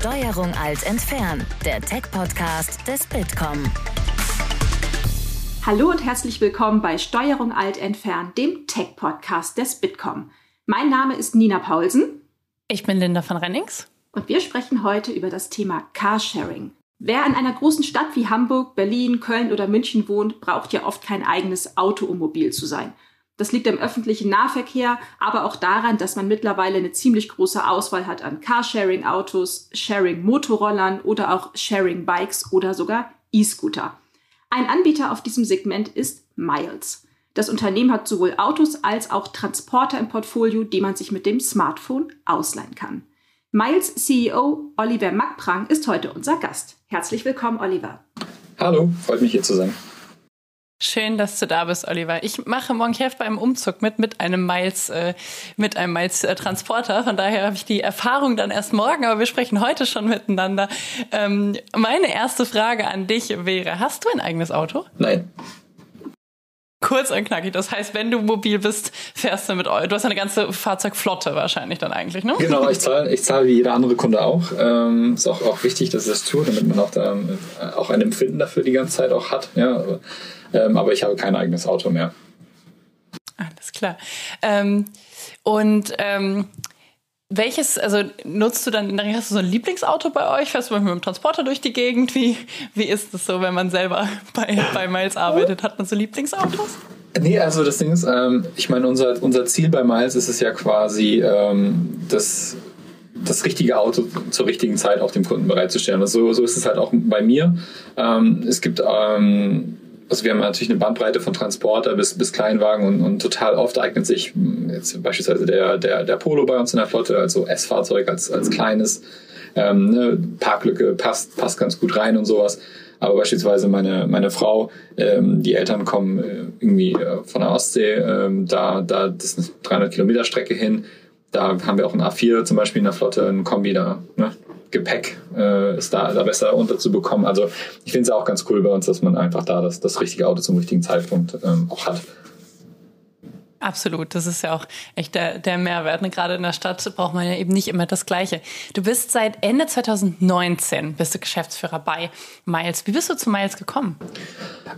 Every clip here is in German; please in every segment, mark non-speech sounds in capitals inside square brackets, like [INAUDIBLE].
Steuerung Alt entfernen, der Tech-Podcast des Bitkom. Hallo und herzlich willkommen bei Steuerung Alt entfernen, dem Tech-Podcast des Bitkom. Mein Name ist Nina Paulsen. Ich bin Linda von Rennings. Und wir sprechen heute über das Thema Carsharing. Wer in einer großen Stadt wie Hamburg, Berlin, Köln oder München wohnt, braucht ja oft kein eigenes Auto, um mobil zu sein. Das liegt am öffentlichen Nahverkehr, aber auch daran, dass man mittlerweile eine ziemlich große Auswahl hat an Carsharing-Autos, Sharing-Motorrollern oder auch Sharing-Bikes oder sogar E-Scooter. Ein Anbieter auf diesem Segment ist Miles. Das Unternehmen hat sowohl Autos als auch Transporter im Portfolio, die man sich mit dem Smartphone ausleihen kann. Miles CEO Oliver Mackprang ist heute unser Gast. Herzlich willkommen, Oliver. Hallo, freut mich hier zu sein. Schön, dass du da bist, Oliver. Ich mache morgen Heft beim Umzug mit mit einem Miles äh, mit einem Miles äh, Transporter. Von daher habe ich die Erfahrung dann erst morgen, aber wir sprechen heute schon miteinander. Ähm, meine erste Frage an dich wäre: Hast du ein eigenes Auto? Nein. Kurz und knackig. Das heißt, wenn du mobil bist, fährst du mit Du hast eine ganze Fahrzeugflotte wahrscheinlich dann eigentlich, ne? Genau, ich zahle ich zahl wie jeder andere Kunde auch. Ähm, ist auch, auch wichtig, dass ich das tue, damit man auch da äh, auch ein Empfinden dafür die ganze Zeit auch hat. Ja, aber, ähm, aber ich habe kein eigenes Auto mehr. Alles klar. Ähm, und ähm, welches, also nutzt du dann, hast du so ein Lieblingsauto bei euch? Fährst du mit dem Transporter durch die Gegend? Wie, wie ist es so, wenn man selber [LAUGHS] bei, bei Miles arbeitet? Hat man so Lieblingsautos? Nee, also das Ding ist, ähm, ich meine, unser, unser Ziel bei Miles ist es ja quasi, ähm, das, das richtige Auto zur richtigen Zeit auch dem Kunden bereitzustellen. Also so, so ist es halt auch bei mir. Ähm, es gibt ähm, also wir haben natürlich eine Bandbreite von Transporter bis, bis Kleinwagen und, und total oft eignet sich jetzt beispielsweise der, der, der Polo bei uns in der Flotte, also S-Fahrzeug als, als kleines. Ähm, ne, Parklücke passt, passt ganz gut rein und sowas. Aber beispielsweise meine, meine Frau, ähm, die Eltern kommen äh, irgendwie äh, von der Ostsee, ähm, da, da, das ist eine 300 Kilometer Strecke hin. Da haben wir auch ein A4 zum Beispiel in der Flotte, ein Kombi da. Ne? Gepäck äh, ist da, da besser unterzubekommen. Also ich finde es auch ganz cool bei uns, dass man einfach da das, das richtige Auto zum richtigen Zeitpunkt ähm, auch hat. Absolut, das ist ja auch echt der, der Mehrwert. Und gerade in der Stadt braucht man ja eben nicht immer das Gleiche. Du bist seit Ende 2019 bist du Geschäftsführer bei Miles. Wie bist du zu Miles gekommen?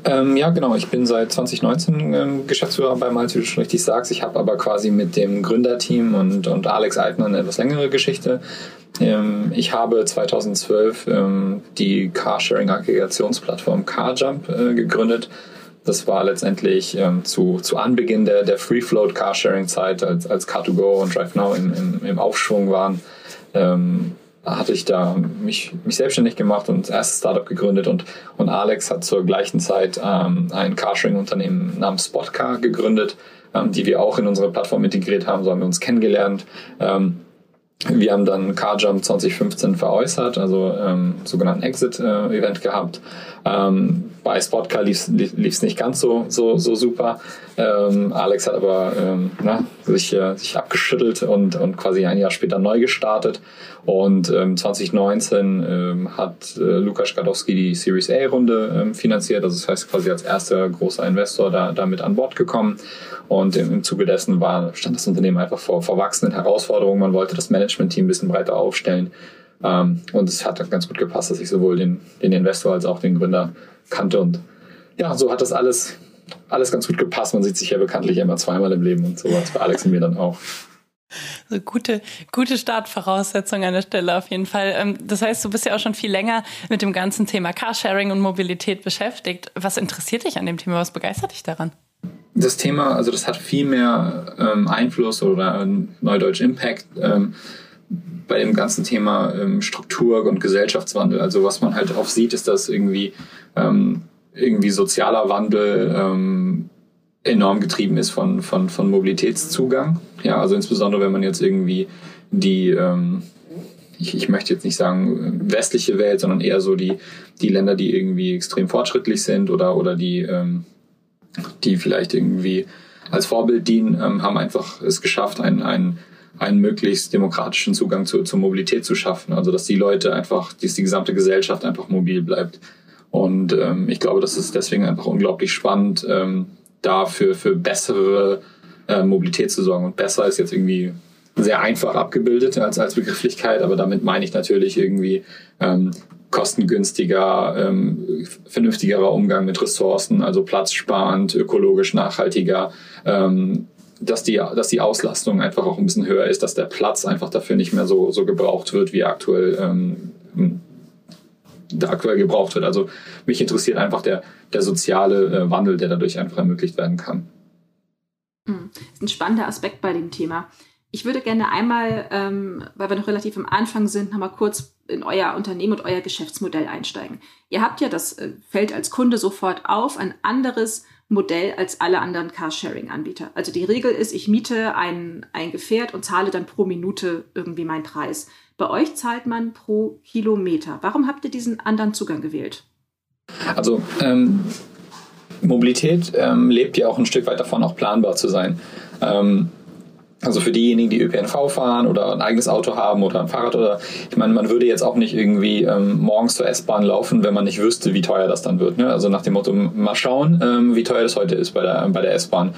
Ähm, ja, genau. Ich bin seit 2019 ähm, Geschäftsführer bei Miles, wie du schon richtig sagst. Ich habe aber quasi mit dem Gründerteam und, und Alex Eitner eine etwas längere Geschichte. Ähm, ich habe 2012 ähm, die Carsharing-Aggregationsplattform CarJump äh, gegründet das war letztendlich ähm, zu, zu Anbeginn der, der Free-Float Carsharing-Zeit, als, als Car2Go und DriveNow im, im, im Aufschwung waren. Ähm, hatte ich da mich, mich selbstständig gemacht und das erste Startup gegründet und, und Alex hat zur gleichen Zeit ähm, ein Carsharing-Unternehmen namens Spotcar gegründet, ähm, die wir auch in unsere Plattform integriert haben. So haben wir uns kennengelernt. Ähm, wir haben dann CarJump 2015 veräußert, also ähm, sogenannten Exit-Event äh, gehabt. Ähm, bei Spotcar lief es nicht ganz so, so, so super. Ähm, Alex hat aber ähm, na, sich, äh, sich abgeschüttelt und, und quasi ein Jahr später neu gestartet. Und ähm, 2019 ähm, hat äh, Lukas Skadowski die Series A-Runde ähm, finanziert. Also das heißt quasi als erster großer Investor da, da mit an Bord gekommen. Und im, im Zuge dessen war, stand das Unternehmen einfach vor, vor wachsenden Herausforderungen. Man wollte das Management-Team ein bisschen breiter aufstellen. Ähm, und es hat ganz gut gepasst, dass ich sowohl den, den Investor als auch den Gründer kannte. Und ja, so hat das alles, alles ganz gut gepasst. Man sieht sich ja bekanntlich immer zweimal im Leben und so was bei Alex und mir dann auch. So gute, gute Startvoraussetzung an der Stelle auf jeden Fall. Ähm, das heißt, du bist ja auch schon viel länger mit dem ganzen Thema Carsharing und Mobilität beschäftigt. Was interessiert dich an dem Thema? Was begeistert dich daran? das Thema, also das hat viel mehr ähm, Einfluss oder Neudeutsch Impact ähm, bei dem ganzen Thema ähm, Struktur und Gesellschaftswandel. Also was man halt auch sieht, ist, dass irgendwie ähm, irgendwie sozialer Wandel ähm, enorm getrieben ist von, von, von Mobilitätszugang. Ja, also insbesondere wenn man jetzt irgendwie die ähm, ich, ich möchte jetzt nicht sagen westliche Welt, sondern eher so die, die Länder, die irgendwie extrem fortschrittlich sind oder, oder die ähm, die vielleicht irgendwie als Vorbild dienen, ähm, haben einfach es geschafft, einen, einen, einen möglichst demokratischen Zugang zu, zur Mobilität zu schaffen. Also dass die Leute einfach, dass die gesamte Gesellschaft einfach mobil bleibt. Und ähm, ich glaube, das ist deswegen einfach unglaublich spannend, ähm, da für, für bessere äh, Mobilität zu sorgen. Und besser ist jetzt irgendwie sehr einfach abgebildet als, als Begrifflichkeit, aber damit meine ich natürlich irgendwie ähm, kostengünstiger, ähm, vernünftigerer Umgang mit Ressourcen, also platzsparend, ökologisch nachhaltiger, ähm, dass die, dass die Auslastung einfach auch ein bisschen höher ist, dass der Platz einfach dafür nicht mehr so, so gebraucht wird, wie aktuell, ähm, aktuell gebraucht wird. Also mich interessiert einfach der, der soziale äh, Wandel, der dadurch einfach ermöglicht werden kann. Hm. Das ist ein spannender Aspekt bei dem Thema. Ich würde gerne einmal, ähm, weil wir noch relativ am Anfang sind, nochmal kurz in euer Unternehmen und euer Geschäftsmodell einsteigen. Ihr habt ja, das äh, fällt als Kunde sofort auf, ein anderes Modell als alle anderen Carsharing-Anbieter. Also die Regel ist, ich miete ein, ein Gefährt und zahle dann pro Minute irgendwie meinen Preis. Bei euch zahlt man pro Kilometer. Warum habt ihr diesen anderen Zugang gewählt? Also ähm, Mobilität ähm, lebt ja auch ein Stück weit davon, auch planbar zu sein. Ähm, also für diejenigen, die ÖPNV fahren oder ein eigenes Auto haben oder ein Fahrrad oder ich meine, man würde jetzt auch nicht irgendwie ähm, morgens zur S-Bahn laufen, wenn man nicht wüsste, wie teuer das dann wird. Ne? Also nach dem Motto, mal schauen, ähm, wie teuer das heute ist bei der, bei der S-Bahn.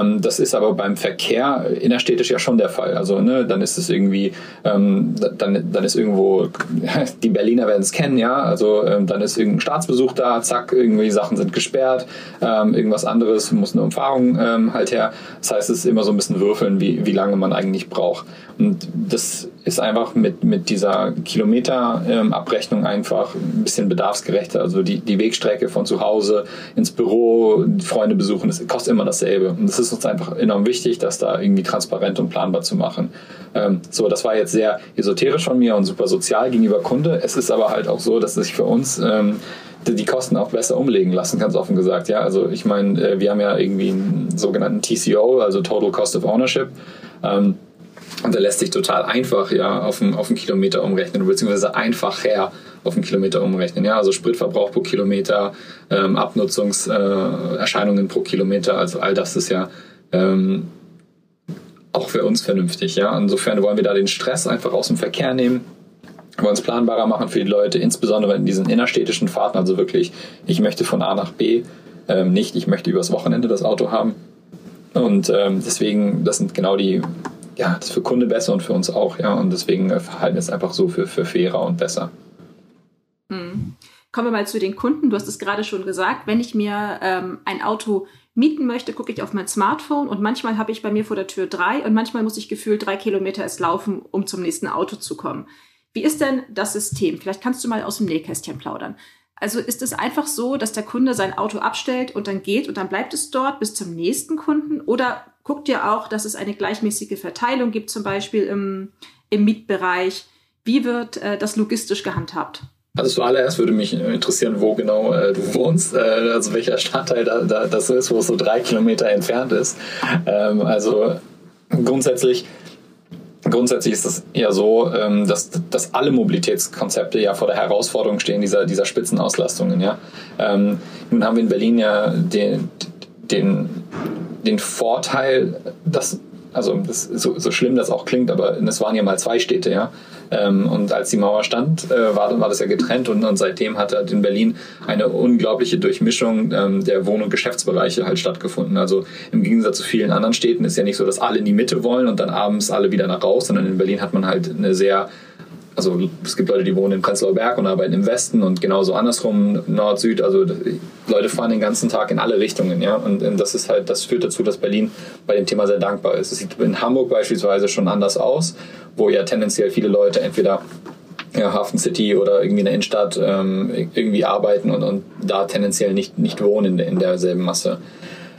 Ähm, das ist aber beim Verkehr innerstädtisch ja schon der Fall. Also ne, dann ist es irgendwie, ähm, dann, dann ist irgendwo, [LAUGHS] die Berliner werden es kennen, ja, also ähm, dann ist irgendein Staatsbesuch da, zack, irgendwie Sachen sind gesperrt, ähm, irgendwas anderes, muss eine Umfahrung ähm, halt her. Das heißt, es ist immer so ein bisschen würfeln, wie, wie lange man eigentlich braucht. Und das ist einfach mit, mit dieser Kilometerabrechnung ähm, einfach ein bisschen bedarfsgerechter. Also die, die Wegstrecke von zu Hause ins Büro, Freunde besuchen, das kostet immer dasselbe. Und das ist uns einfach enorm wichtig, das da irgendwie transparent und planbar zu machen. Ähm, so, das war jetzt sehr esoterisch von mir und super sozial gegenüber Kunde. Es ist aber halt auch so, dass sich für uns ähm, die Kosten auch besser umlegen lassen, ganz offen gesagt. Ja, also ich meine, äh, wir haben ja irgendwie einen sogenannten TCO, also Total Cost of Ownership. Ähm, und der lässt sich total einfach ja, auf, den, auf Kilometer umrechnen, beziehungsweise einfacher auf den Kilometer umrechnen. Ja, also Spritverbrauch pro Kilometer, ähm, Abnutzungserscheinungen äh, pro Kilometer, also all das ist ja ähm, auch für uns vernünftig. Ja, insofern wollen wir da den Stress einfach aus dem Verkehr nehmen wollen es planbarer machen für die Leute, insbesondere in diesen innerstädtischen Fahrten, also wirklich, ich möchte von A nach B, ähm, nicht, ich möchte übers Wochenende das Auto haben. Und ähm, deswegen, das sind genau die ja, das ist für Kunde besser und für uns auch, ja. Und deswegen äh, verhalten wir es einfach so für, für fairer und besser. Hm. Kommen wir mal zu den Kunden. Du hast es gerade schon gesagt, wenn ich mir ähm, ein Auto mieten möchte, gucke ich auf mein Smartphone und manchmal habe ich bei mir vor der Tür drei und manchmal muss ich gefühlt drei Kilometer erst laufen, um zum nächsten Auto zu kommen. Wie ist denn das System? Vielleicht kannst du mal aus dem Nähkästchen plaudern. Also ist es einfach so, dass der Kunde sein Auto abstellt und dann geht und dann bleibt es dort bis zum nächsten Kunden? Oder guckt ihr auch, dass es eine gleichmäßige Verteilung gibt, zum Beispiel im, im Mietbereich? Wie wird äh, das logistisch gehandhabt? Also zuallererst würde mich interessieren, wo genau äh, du wohnst, äh, also welcher Stadtteil da, da, das ist, wo es so drei Kilometer entfernt ist. Ähm, also grundsätzlich Grundsätzlich ist es ja so, ähm, dass, dass alle Mobilitätskonzepte ja vor der Herausforderung stehen dieser, dieser Spitzenauslastungen. Ja? Ähm, nun haben wir in Berlin ja den, den den Vorteil, dass also das so, so schlimm das auch klingt, aber es waren ja mal zwei Städte, ja. Ähm, und als die Mauer stand, äh, war, war das ja getrennt und, und seitdem hat halt in Berlin eine unglaubliche Durchmischung ähm, der Wohn- und Geschäftsbereiche halt stattgefunden. Also im Gegensatz zu vielen anderen Städten ist ja nicht so, dass alle in die Mitte wollen und dann abends alle wieder nach raus, sondern in Berlin hat man halt eine sehr also es gibt Leute, die wohnen in Prenzlauer Berg und arbeiten im Westen und genauso andersrum, Nord, Süd, also Leute fahren den ganzen Tag in alle Richtungen, ja. Und, das ist halt, das führt dazu, dass Berlin bei dem Thema sehr dankbar ist. Es sieht in Hamburg beispielsweise schon anders aus, wo ja tendenziell viele Leute entweder ja, Hafen City oder irgendwie in der Innenstadt ähm, irgendwie arbeiten und, und da tendenziell nicht, nicht wohnen in, in derselben Masse.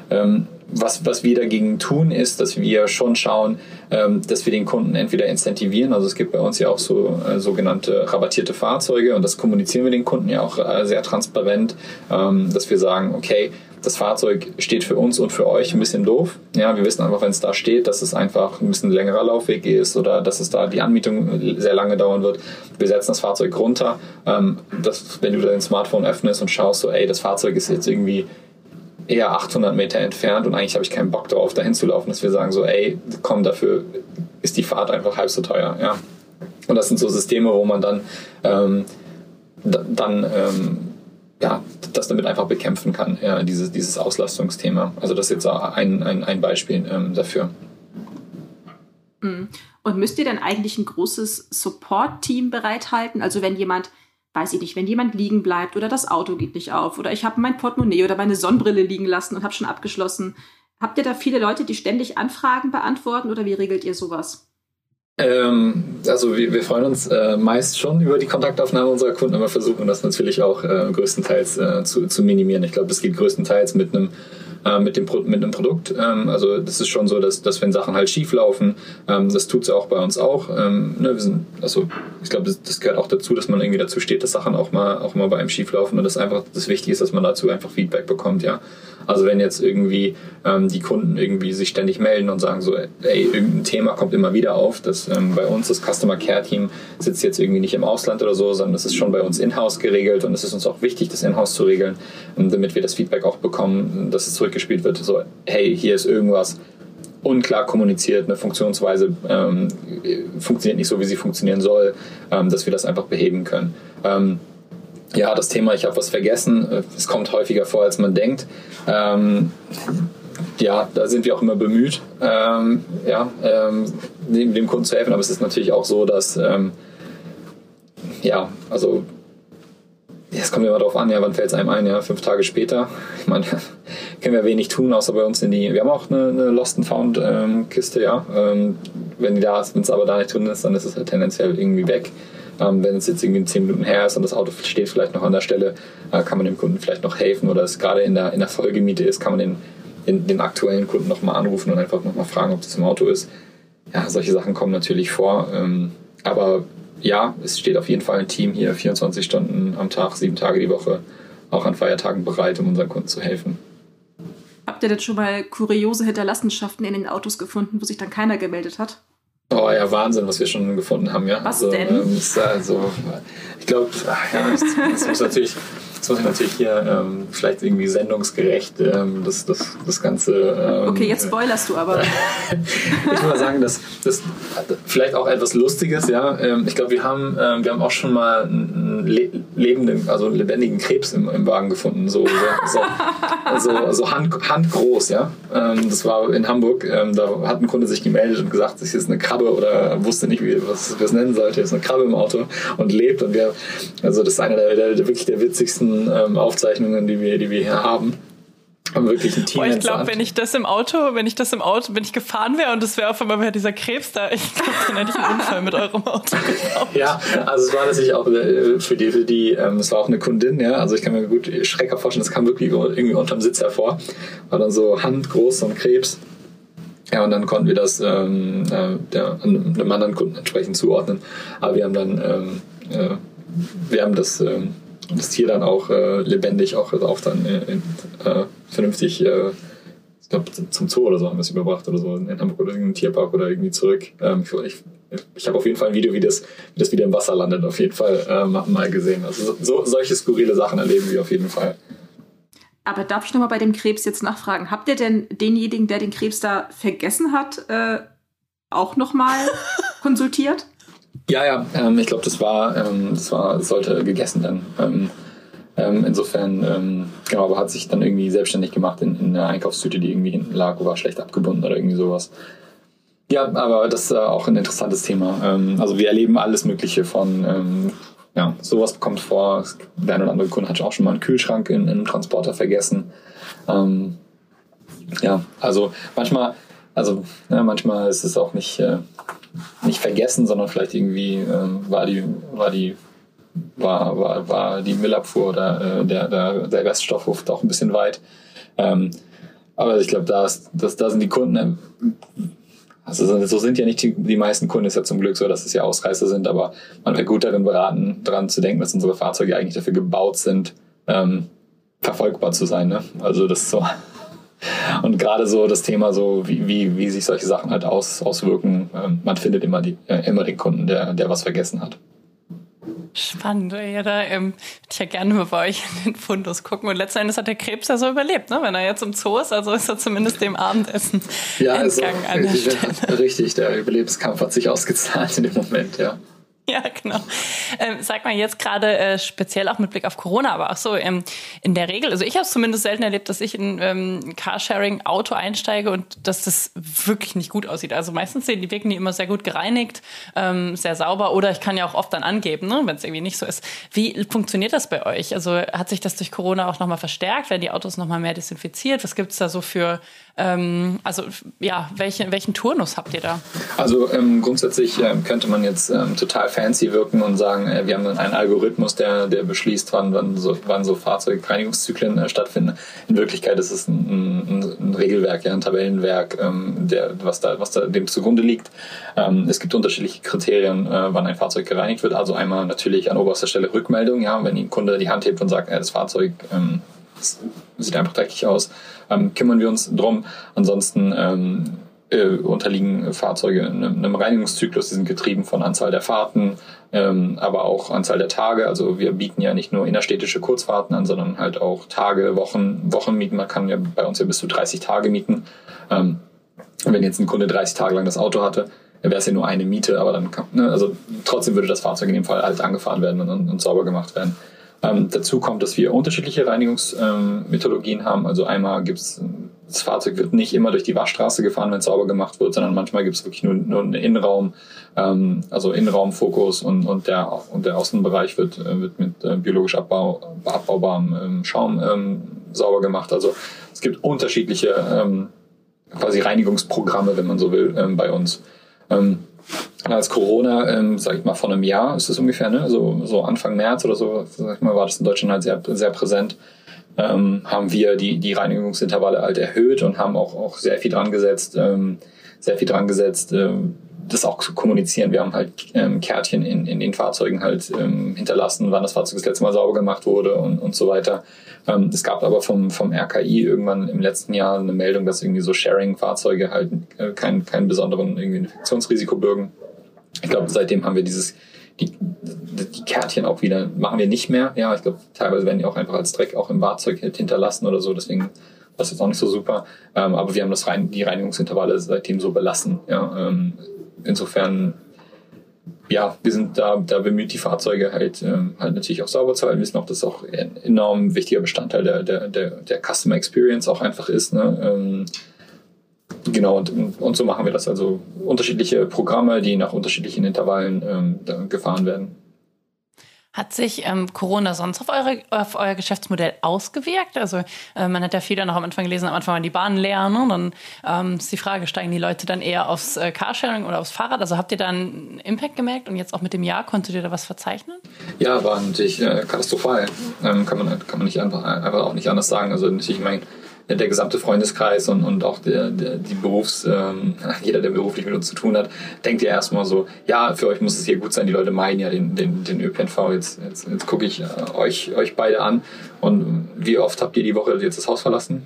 Ähm, was, was wir dagegen tun, ist, dass wir schon schauen, ähm, dass wir den Kunden entweder incentivieren, also es gibt bei uns ja auch so äh, sogenannte rabattierte Fahrzeuge und das kommunizieren wir den Kunden ja auch äh, sehr transparent, ähm, dass wir sagen, okay, das Fahrzeug steht für uns und für euch ein bisschen doof. Ja, wir wissen einfach, wenn es da steht, dass es einfach ein bisschen längerer Laufweg ist oder dass es da die Anmietung sehr lange dauern wird. Wir setzen das Fahrzeug runter. Ähm, dass, wenn du dein Smartphone öffnest und schaust, so, ey, das Fahrzeug ist jetzt irgendwie eher 800 Meter entfernt und eigentlich habe ich keinen Bock darauf, dahin zu laufen, dass wir sagen so, ey, komm, dafür ist die Fahrt einfach halb so teuer, ja. Und das sind so Systeme, wo man dann, ähm, dann ähm, ja, das damit einfach bekämpfen kann, ja, dieses, dieses Auslastungsthema. Also das ist jetzt ein, ein, ein Beispiel ähm, dafür. Mhm. Und müsst ihr dann eigentlich ein großes Support-Team bereithalten? Also wenn jemand, weiß ich nicht, wenn jemand liegen bleibt oder das Auto geht nicht auf oder ich habe mein Portemonnaie oder meine Sonnenbrille liegen lassen und habe schon abgeschlossen. Habt ihr da viele Leute, die ständig Anfragen beantworten oder wie regelt ihr sowas? Ähm, also wir, wir, freuen uns äh, meist schon über die Kontaktaufnahme unserer Kunden, aber versuchen das natürlich auch äh, größtenteils äh, zu, zu minimieren. Ich glaube, es geht größtenteils mit einem äh, mit, dem, mit einem Produkt. Ähm, also das ist schon so, dass, dass wenn Sachen halt schief laufen, ähm, das tut es auch bei uns auch. Ähm, ne, wir sind, also ich glaube, das, das, gehört auch dazu, dass man irgendwie dazu steht, dass Sachen auch mal, auch mal bei einem schief laufen und das einfach das Wichtige ist, dass man dazu einfach Feedback bekommt, ja. Also wenn jetzt irgendwie ähm, die Kunden irgendwie sich ständig melden und sagen so, ey, irgendein Thema kommt immer wieder auf, dass ähm, bei uns das Customer Care Team sitzt jetzt irgendwie nicht im Ausland oder so, sondern das ist schon bei uns in-house geregelt und es ist uns auch wichtig, das in-house zu regeln, ähm, damit wir das Feedback auch bekommen, dass es zurückgespielt wird, so, hey, hier ist irgendwas unklar kommuniziert, eine Funktionsweise ähm, funktioniert nicht so, wie sie funktionieren soll, ähm, dass wir das einfach beheben können. Ähm, ja, das Thema, ich habe was vergessen, es kommt häufiger vor, als man denkt. Ähm, ja, da sind wir auch immer bemüht, ähm, ja, ähm, dem, dem, Kunden zu helfen. Aber es ist natürlich auch so, dass, ähm, ja, also, es kommt immer darauf an, ja, wann fällt es einem ein, ja, fünf Tage später. Ich meine, [LAUGHS] können wir wenig tun, außer bei uns in die, wir haben auch eine, eine Lost and Found ähm, Kiste, ja. Ähm, wenn die da ist, wenn es aber da nicht drin ist, dann ist es halt tendenziell irgendwie weg. Ähm, wenn es jetzt irgendwie 10 Minuten her ist und das Auto steht vielleicht noch an der Stelle, äh, kann man dem Kunden vielleicht noch helfen oder es gerade in der, in der Folgemiete ist, kann man den, den, den aktuellen Kunden nochmal anrufen und einfach nochmal fragen, ob das im Auto ist. Ja, solche Sachen kommen natürlich vor. Ähm, aber ja, es steht auf jeden Fall ein Team hier 24 Stunden am Tag, sieben Tage die Woche, auch an Feiertagen bereit, um unseren Kunden zu helfen. Habt ihr denn schon mal kuriose Hinterlassenschaften in den Autos gefunden, wo sich dann keiner gemeldet hat? Oh ja, Wahnsinn, was wir schon gefunden haben, ja. Was also, denn? Ähm, also, ich glaube, ja, das muss natürlich Jetzt muss ich natürlich hier ähm, vielleicht irgendwie sendungsgerecht ähm, das, das, das Ganze. Ähm, okay, jetzt spoilerst du aber. [LAUGHS] ich würde mal sagen, dass das vielleicht auch etwas Lustiges, ja. Ähm, ich glaube, wir haben, ähm, wir haben auch schon mal einen le lebenden, also lebendigen Krebs im, im Wagen gefunden, so, so, so, so hand, handgroß, ja. Ähm, das war in Hamburg. da hat ein Kunde sich gemeldet und gesagt, es ist eine Krabbe oder wusste nicht, wie was es nennen sollte. Es ist eine Krabbe im Auto und lebt und wir, also das ist einer der, der wirklich der witzigsten ähm, Aufzeichnungen, die wir, die wir hier haben. Haben wirklich ein Team. Boah, ich glaube, wenn ich das im Auto, wenn ich das im Auto, wenn ich gefahren wäre und es wäre auf einmal dieser Krebs da, ich glaube, dann hätte ich einen Unfall mit eurem Auto gebaut. Ja, also es war natürlich auch äh, für die, für die, ähm, es war auch eine Kundin, ja, also ich kann mir gut Schrecker vorstellen, das kam wirklich irgendwie unterm Sitz hervor. War dann so handgroß, so ein Krebs. Ja, und dann konnten wir das ähm, äh, der, einem anderen Kunden entsprechend zuordnen. Aber wir haben dann, ähm, äh, wir haben das, ähm, das Tier dann auch äh, lebendig auch, also auch dann äh, äh, vernünftig, äh, ich glaube, zum Zoo oder so haben wir es überbracht oder so in Hamburg oder in irgendeinem Tierpark oder irgendwie zurück. Ähm, ich ich, ich habe auf jeden Fall ein Video, wie das, wie das wieder im Wasser landet, auf jeden Fall ähm, mal gesehen. Also so, solche skurrile Sachen erleben wir auf jeden Fall. Aber darf ich nochmal bei dem Krebs jetzt nachfragen? Habt ihr denn denjenigen, der den Krebs da vergessen hat, äh, auch nochmal [LAUGHS] konsultiert? Ja, ja, ähm, ich glaube, das war, ähm, das war, sollte gegessen werden. Ähm, ähm insofern, ähm, genau, aber hat sich dann irgendwie selbstständig gemacht in, in einer Einkaufstüte, die irgendwie hinten lag, war schlecht abgebunden oder irgendwie sowas. Ja, aber das ist äh, auch ein interessantes Thema. Ähm, also wir erleben alles Mögliche von, ja, sowas bekommt vor. Der eine oder andere Kunde hat auch schon mal einen Kühlschrank in, in einem Transporter vergessen. ja, also manchmal, also ja, manchmal ist es auch nicht, äh, nicht vergessen, sondern vielleicht irgendwie ähm, war die, war die, war, war, war die Müllabfuhr oder äh, der, der, der Reststoffhof doch ein bisschen weit. Ähm, aber ich glaube, da, das, da sind die Kunden, ähm, also so sind ja nicht die, die meisten Kunden, ist ja zum Glück so, dass es ja Ausreißer sind, aber man wäre gut darin beraten, daran zu denken, dass unsere Fahrzeuge eigentlich dafür gebaut sind, ähm, verfolgbar zu sein. Ne? Also das ist so und gerade so das Thema, so wie, wie, wie sich solche Sachen halt aus, auswirken, ähm, man findet immer, die, äh, immer den Kunden, der, der was vergessen hat. Spannend, ja, da ähm, würde ich ja gerne mal bei euch in den Fundus gucken. Und letzten Endes hat der Krebs ja so überlebt, ne? Wenn er jetzt im Zoo ist, also ist er zumindest dem Abendessen ja, entgangen also, an der Stelle. Richtig, der Überlebenskampf hat sich ausgezahlt in dem Moment, ja. [LAUGHS] Ja, genau. Ähm, sag mal jetzt gerade äh, speziell auch mit Blick auf Corona, aber auch so ähm, in der Regel, also ich habe es zumindest selten erlebt, dass ich in ähm, Carsharing-Auto einsteige und dass das wirklich nicht gut aussieht. Also meistens sehen die wirken die immer sehr gut gereinigt, ähm, sehr sauber oder ich kann ja auch oft dann angeben, ne, wenn es irgendwie nicht so ist. Wie funktioniert das bei euch? Also hat sich das durch Corona auch nochmal verstärkt? Werden die Autos nochmal mehr desinfiziert? Was gibt's da so für ähm, also ja, welche, welchen Turnus habt ihr da? Also ähm, grundsätzlich ähm, könnte man jetzt ähm, total fancy wirken und sagen, äh, wir haben einen Algorithmus, der, der beschließt, wann, wann so, wann so Fahrzeugreinigungszyklen äh, stattfinden. In Wirklichkeit ist es ein, ein, ein Regelwerk, ja, ein Tabellenwerk, ähm, der, was, da, was da dem zugrunde liegt. Ähm, es gibt unterschiedliche Kriterien, äh, wann ein Fahrzeug gereinigt wird. Also einmal natürlich an oberster Stelle Rückmeldung, ja, wenn ein Kunde die Hand hebt und sagt, äh, das Fahrzeug ähm, sieht einfach dreckig aus, ähm, kümmern wir uns drum. Ansonsten ähm, äh, unterliegen Fahrzeuge einem, einem Reinigungszyklus, die sind getrieben von Anzahl der Fahrten, ähm, aber auch Anzahl der Tage. Also wir bieten ja nicht nur innerstädtische Kurzfahrten an, sondern halt auch Tage, Wochen, Wochenmieten. Man kann ja bei uns ja bis zu 30 Tage mieten. Ähm, wenn jetzt ein Kunde 30 Tage lang das Auto hatte, wäre es ja nur eine Miete, aber dann kann, ne, also trotzdem würde das Fahrzeug in dem Fall halt angefahren werden und, und sauber gemacht werden. Ähm, dazu kommt, dass wir unterschiedliche Reinigungsmethodologien ähm, haben. Also einmal gibt es, das Fahrzeug wird nicht immer durch die Waschstraße gefahren, wenn es sauber gemacht wird, sondern manchmal gibt es wirklich nur, nur einen Innenraum, ähm, also Innenraumfokus und, und, der, und der Außenbereich wird, äh, wird mit äh, biologisch abbau, abbaubarem ähm, Schaum ähm, sauber gemacht. Also es gibt unterschiedliche ähm, quasi Reinigungsprogramme, wenn man so will, ähm, bei uns. Als Corona, ähm, sag ich mal, vor einem Jahr ist es ungefähr, ne? so, so Anfang März oder so, sag ich mal, war das in Deutschland halt sehr, sehr präsent, ähm, haben wir die, die Reinigungsintervalle halt erhöht und haben auch, auch sehr viel dran gesetzt, ähm, sehr viel dran gesetzt, ähm, das auch zu kommunizieren. Wir haben halt ähm, Kärtchen in, in den Fahrzeugen halt ähm, hinterlassen, wann das Fahrzeug das letzte Mal sauber gemacht wurde und, und so weiter. Ähm, es gab aber vom, vom RKI irgendwann im letzten Jahr eine Meldung, dass irgendwie so Sharing-Fahrzeuge halt äh, kein, kein besonderen irgendwie Infektionsrisiko bürgen. Ich glaube, seitdem haben wir dieses die, die Kärtchen auch wieder, machen wir nicht mehr. Ja, ich glaube, teilweise werden die auch einfach als Dreck auch im Fahrzeug hinterlassen oder so, deswegen das ist jetzt auch nicht so super. Ähm, aber wir haben das rein, die Reinigungsintervalle seitdem so belassen. Ja, ähm, insofern, ja, wir sind da, da bemüht, die Fahrzeuge halt, ähm, halt natürlich auch sauber zu halten. Wir wissen auch, dass auch ein enorm wichtiger Bestandteil der, der, der, der Customer Experience auch einfach ist. Ne? Genau, und, und so machen wir das. Also unterschiedliche Programme, die nach unterschiedlichen Intervallen ähm, gefahren werden. Hat sich ähm, Corona sonst auf, eure, auf euer Geschäftsmodell ausgewirkt? Also äh, man hat ja viele noch am Anfang gelesen, am Anfang waren die Bahnen leer, ne? dann ähm, ist die Frage, steigen die Leute dann eher aufs äh, Carsharing oder aufs Fahrrad? Also habt ihr da einen Impact gemerkt und jetzt auch mit dem Jahr konntet ihr da was verzeichnen? Ja, war natürlich äh, katastrophal. Ähm, kann, man, kann man nicht einfach, einfach auch nicht anders sagen. Also natürlich, ich meine, der gesamte Freundeskreis und, und auch der, der, die Berufs, ähm, [LAUGHS] jeder, der beruflich mit uns zu tun hat, denkt ja erstmal so, ja, für euch muss es hier gut sein, die Leute meinen ja den, den, den ÖPNV, jetzt, jetzt, jetzt gucke ich äh, euch, euch beide an. Und wie oft habt ihr die Woche jetzt das Haus verlassen?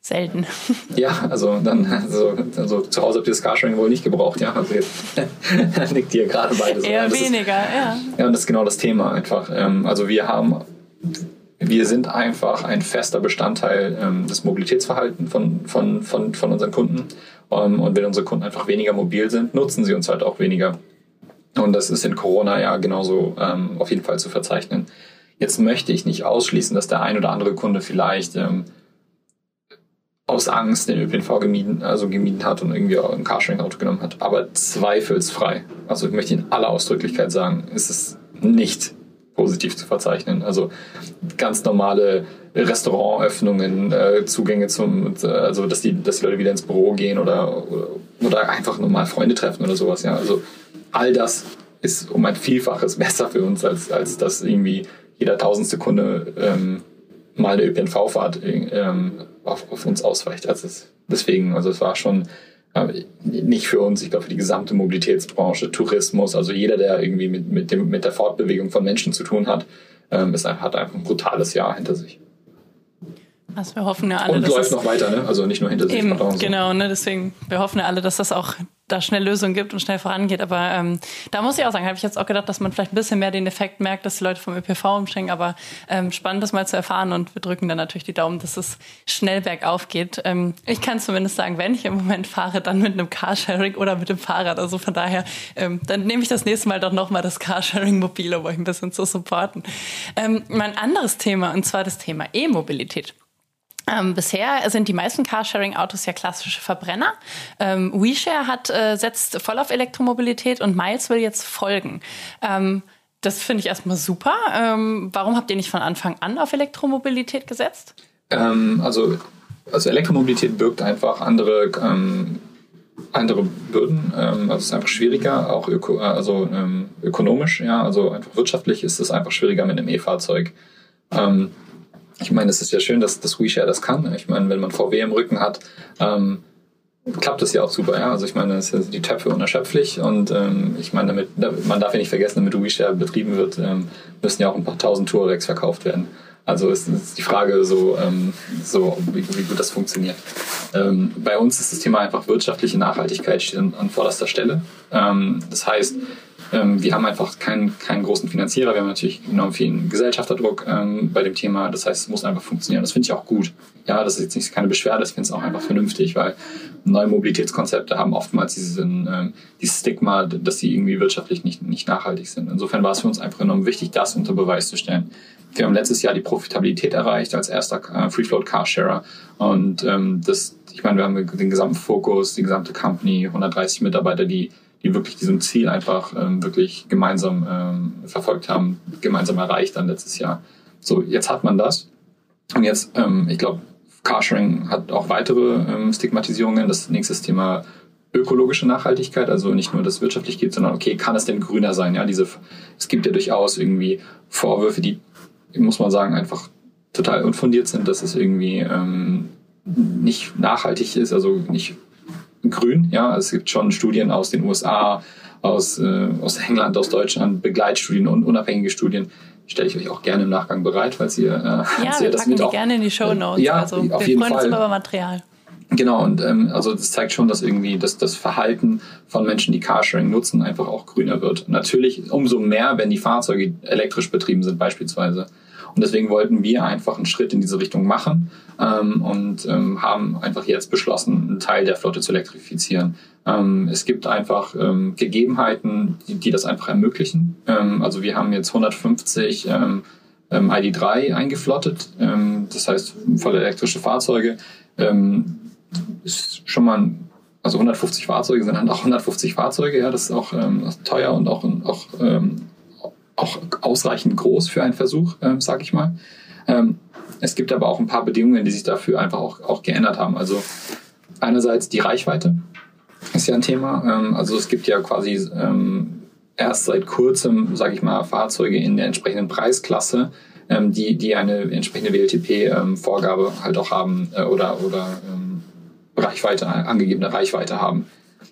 Selten. [LAUGHS] Ja, also dann, also, also zu Hause habt ihr das Carsharing wohl nicht gebraucht, ja. Also jetzt [LAUGHS] nickt ihr gerade beide so. Eher weniger, ist, ja. Ja, und das ist genau das Thema einfach. Ähm, also wir haben wir sind einfach ein fester Bestandteil ähm, des Mobilitätsverhaltens von, von, von, von unseren Kunden. Ähm, und wenn unsere Kunden einfach weniger mobil sind, nutzen sie uns halt auch weniger. Und das ist in Corona ja genauso ähm, auf jeden Fall zu verzeichnen. Jetzt möchte ich nicht ausschließen, dass der ein oder andere Kunde vielleicht ähm, aus Angst den ÖPNV gemieden, also gemieden hat und irgendwie ein Carsharing-Auto genommen hat. Aber zweifelsfrei, also ich möchte in aller Ausdrücklichkeit sagen, ist es nicht positiv zu verzeichnen. Also ganz normale Restaurantöffnungen, äh, Zugänge zum, äh, also dass die, dass die Leute wieder ins Büro gehen oder, oder, oder einfach normal Freunde treffen oder sowas. Ja, also all das ist um ein Vielfaches [LAUGHS] besser für uns, als, als dass irgendwie jeder tausendste Kunde ähm, mal eine ÖPNV-Fahrt ähm, auf, auf uns ausweicht. Also deswegen, also es war schon nicht für uns, ich glaube für die gesamte Mobilitätsbranche, Tourismus, also jeder, der irgendwie mit, mit, dem, mit der Fortbewegung von Menschen zu tun hat, ähm, ist, hat einfach ein brutales Jahr hinter sich. Also wir hoffen ja alle, und läuft noch weiter, ne? Also nicht nur hinter sich. Eben, so. genau, ne? Deswegen wir hoffen ja alle, dass das auch da schnell Lösungen gibt und schnell vorangeht. Aber ähm, da muss ich auch sagen, habe ich jetzt auch gedacht, dass man vielleicht ein bisschen mehr den Effekt merkt, dass die Leute vom ÖPV umschenken. Aber ähm, spannend, das mal zu erfahren und wir drücken dann natürlich die Daumen, dass es schnell bergauf geht. Ähm, ich kann zumindest sagen, wenn ich im Moment fahre, dann mit einem Carsharing oder mit dem Fahrrad. Also von daher, ähm, dann nehme ich das nächste Mal doch nochmal das Carsharing-Mobil, um euch ein bisschen zu supporten. Ähm, mein anderes Thema, und zwar das Thema E-Mobilität. Ähm, bisher sind die meisten Carsharing-Autos ja klassische Verbrenner. Ähm, WeShare hat, äh, setzt voll auf Elektromobilität und Miles will jetzt folgen. Ähm, das finde ich erstmal super. Ähm, warum habt ihr nicht von Anfang an auf Elektromobilität gesetzt? Ähm, also, also Elektromobilität birgt einfach andere ähm, andere Bürden. Also es ist einfach schwieriger, auch öko, also ähm, ökonomisch, ja, also einfach wirtschaftlich ist es einfach schwieriger mit einem E-Fahrzeug. Ähm, ich meine, es ist ja schön, dass das WeShare das kann. Ich meine, wenn man VW im Rücken hat, ähm, klappt das ja auch super. Ja? Also ich meine, es sind die Töpfe unerschöpflich und ähm, ich meine, damit, man darf ja nicht vergessen, damit WeShare betrieben wird, ähm, müssen ja auch ein paar tausend Touaregs verkauft werden. Also ist, ist die Frage so, ähm, so wie, wie gut das funktioniert. Ähm, bei uns ist das Thema einfach wirtschaftliche Nachhaltigkeit steht an, an vorderster Stelle. Ähm, das heißt, ähm, wir haben einfach keinen, keinen großen Finanzierer, wir haben natürlich enorm viel Gesellschafterdruck ähm, bei dem Thema. Das heißt, es muss einfach funktionieren. Das finde ich auch gut. Ja, das ist jetzt nicht keine Beschwerde, ich finde es auch einfach vernünftig, weil neue Mobilitätskonzepte haben oftmals diesen, ähm, dieses Stigma, dass sie irgendwie wirtschaftlich nicht, nicht nachhaltig sind. Insofern war es für uns einfach enorm wichtig, das unter Beweis zu stellen. Wir haben letztes Jahr die Profitabilität erreicht als erster äh, Free Float Carsharer und ähm, das, ich meine, wir haben den gesamten Fokus, die gesamte Company, 130 Mitarbeiter, die die wirklich diesem Ziel einfach ähm, wirklich gemeinsam ähm, verfolgt haben, gemeinsam erreicht dann letztes Jahr. So, jetzt hat man das. Und jetzt, ähm, ich glaube, Carsharing hat auch weitere ähm, Stigmatisierungen. Das nächste Thema ökologische Nachhaltigkeit, also nicht nur, dass es wirtschaftlich geht, sondern okay, kann es denn grüner sein? Ja, diese, es gibt ja durchaus irgendwie Vorwürfe, die, muss man sagen, einfach total unfundiert sind, dass es irgendwie ähm, nicht nachhaltig ist, also nicht grün. Ja, es gibt schon Studien aus den USA, aus, äh, aus England, aus Deutschland, Begleitstudien und unabhängige Studien. Stelle ich euch auch gerne im Nachgang bereit, falls ihr, äh, ja, falls wir ihr das mit auch, gerne in die Show Notes. Ja, also, wir auf jeden freuen Fall. uns über Material. Genau, und ähm, also das zeigt schon, dass irgendwie dass das Verhalten von Menschen, die Carsharing nutzen, einfach auch grüner wird. Natürlich umso mehr, wenn die Fahrzeuge elektrisch betrieben sind beispielsweise. Und deswegen wollten wir einfach einen Schritt in diese Richtung machen ähm, und ähm, haben einfach jetzt beschlossen, einen Teil der Flotte zu elektrifizieren. Ähm, es gibt einfach ähm, Gegebenheiten, die, die, das einfach ermöglichen. Ähm, also wir haben jetzt 150 ähm, ID3 eingeflottet, das heißt voll elektrische Fahrzeuge. ist schon mal ein also 150 Fahrzeuge sind dann auch 150 Fahrzeuge, ja, das ist auch ähm, teuer und auch, auch ähm, auch ausreichend groß für einen Versuch, ähm, sage ich mal. Ähm, es gibt aber auch ein paar Bedingungen, die sich dafür einfach auch, auch geändert haben. Also einerseits die Reichweite ist ja ein Thema. Ähm, also es gibt ja quasi ähm, erst seit kurzem, sage ich mal, Fahrzeuge in der entsprechenden Preisklasse, ähm, die, die eine entsprechende WLTP-Vorgabe ähm, halt auch haben äh, oder, oder ähm, Reichweite, angegebene Reichweite haben.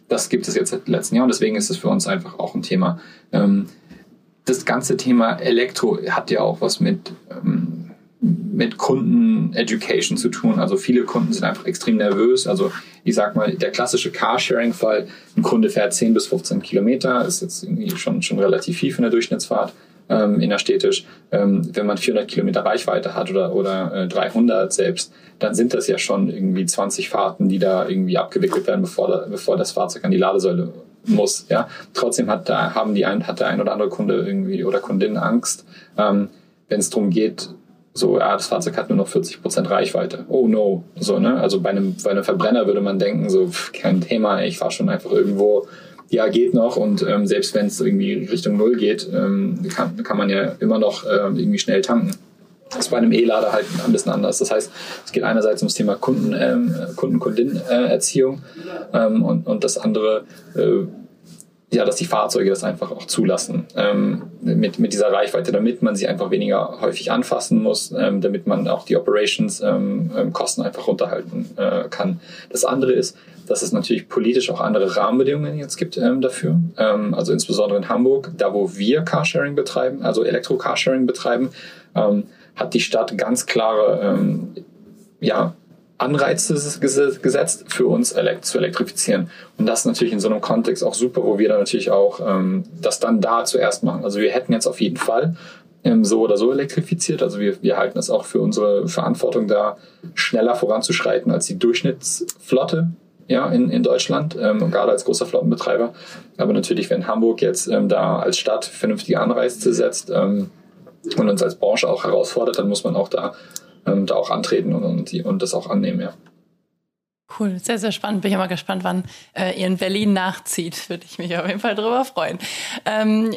Das gibt es jetzt seit letzten Jahr und deswegen ist es für uns einfach auch ein Thema. Ähm, das ganze Thema Elektro hat ja auch was mit, ähm, mit Kunden-Education zu tun. Also viele Kunden sind einfach extrem nervös. Also ich sag mal, der klassische Carsharing-Fall, ein Kunde fährt 10 bis 15 Kilometer, ist jetzt irgendwie schon, schon relativ viel von der Durchschnittsfahrt ähm, innerstädtisch. Ähm, wenn man 400 Kilometer Reichweite hat oder, oder äh, 300 selbst, dann sind das ja schon irgendwie 20 Fahrten, die da irgendwie abgewickelt werden, bevor, bevor das Fahrzeug an die Ladesäule muss. Ja, trotzdem hat da haben die ein, hat der ein oder andere Kunde irgendwie oder Kundin Angst, ähm, wenn es darum geht, so ja, das Fahrzeug hat nur noch 40 Prozent Reichweite. Oh no, so ne. Also bei einem bei einem Verbrenner würde man denken so pff, kein Thema, ich fahre schon einfach irgendwo. Ja, geht noch und ähm, selbst wenn es irgendwie Richtung Null geht, ähm, kann, kann man ja immer noch ähm, irgendwie schnell tanken. Ist bei einem E-Lader halt ein bisschen anders. Das heißt, es geht einerseits ums Thema Kunden, ähm, Kunden-Kundin-Erziehung ähm, und, und das andere, äh, ja, dass die Fahrzeuge das einfach auch zulassen ähm, mit, mit dieser Reichweite, damit man sie einfach weniger häufig anfassen muss, ähm, damit man auch die Operations-Kosten ähm, ähm, einfach runterhalten äh, kann. Das andere ist, dass es natürlich politisch auch andere Rahmenbedingungen jetzt gibt ähm, dafür. Ähm, also insbesondere in Hamburg, da wo wir Carsharing betreiben, also Elektro-Carsharing betreiben, hat die Stadt ganz klare ähm, ja, Anreize gesetzt, für uns zu elektrifizieren. Und das natürlich in so einem Kontext auch super, wo wir dann natürlich auch ähm, das dann da zuerst machen. Also wir hätten jetzt auf jeden Fall ähm, so oder so elektrifiziert. Also wir, wir halten es auch für unsere Verantwortung, da schneller voranzuschreiten als die Durchschnittsflotte ja, in, in Deutschland, ähm, gerade als großer Flottenbetreiber. Aber natürlich, wenn Hamburg jetzt ähm, da als Stadt vernünftige Anreize setzt ähm, und uns als Branche auch herausfordert, dann muss man auch da ähm, da auch antreten und, und, die, und das auch annehmen, ja. Cool, sehr, sehr spannend. Bin ich mal gespannt, wann äh, ihr in Berlin nachzieht. Würde ich mich auf jeden Fall drüber freuen. Ähm,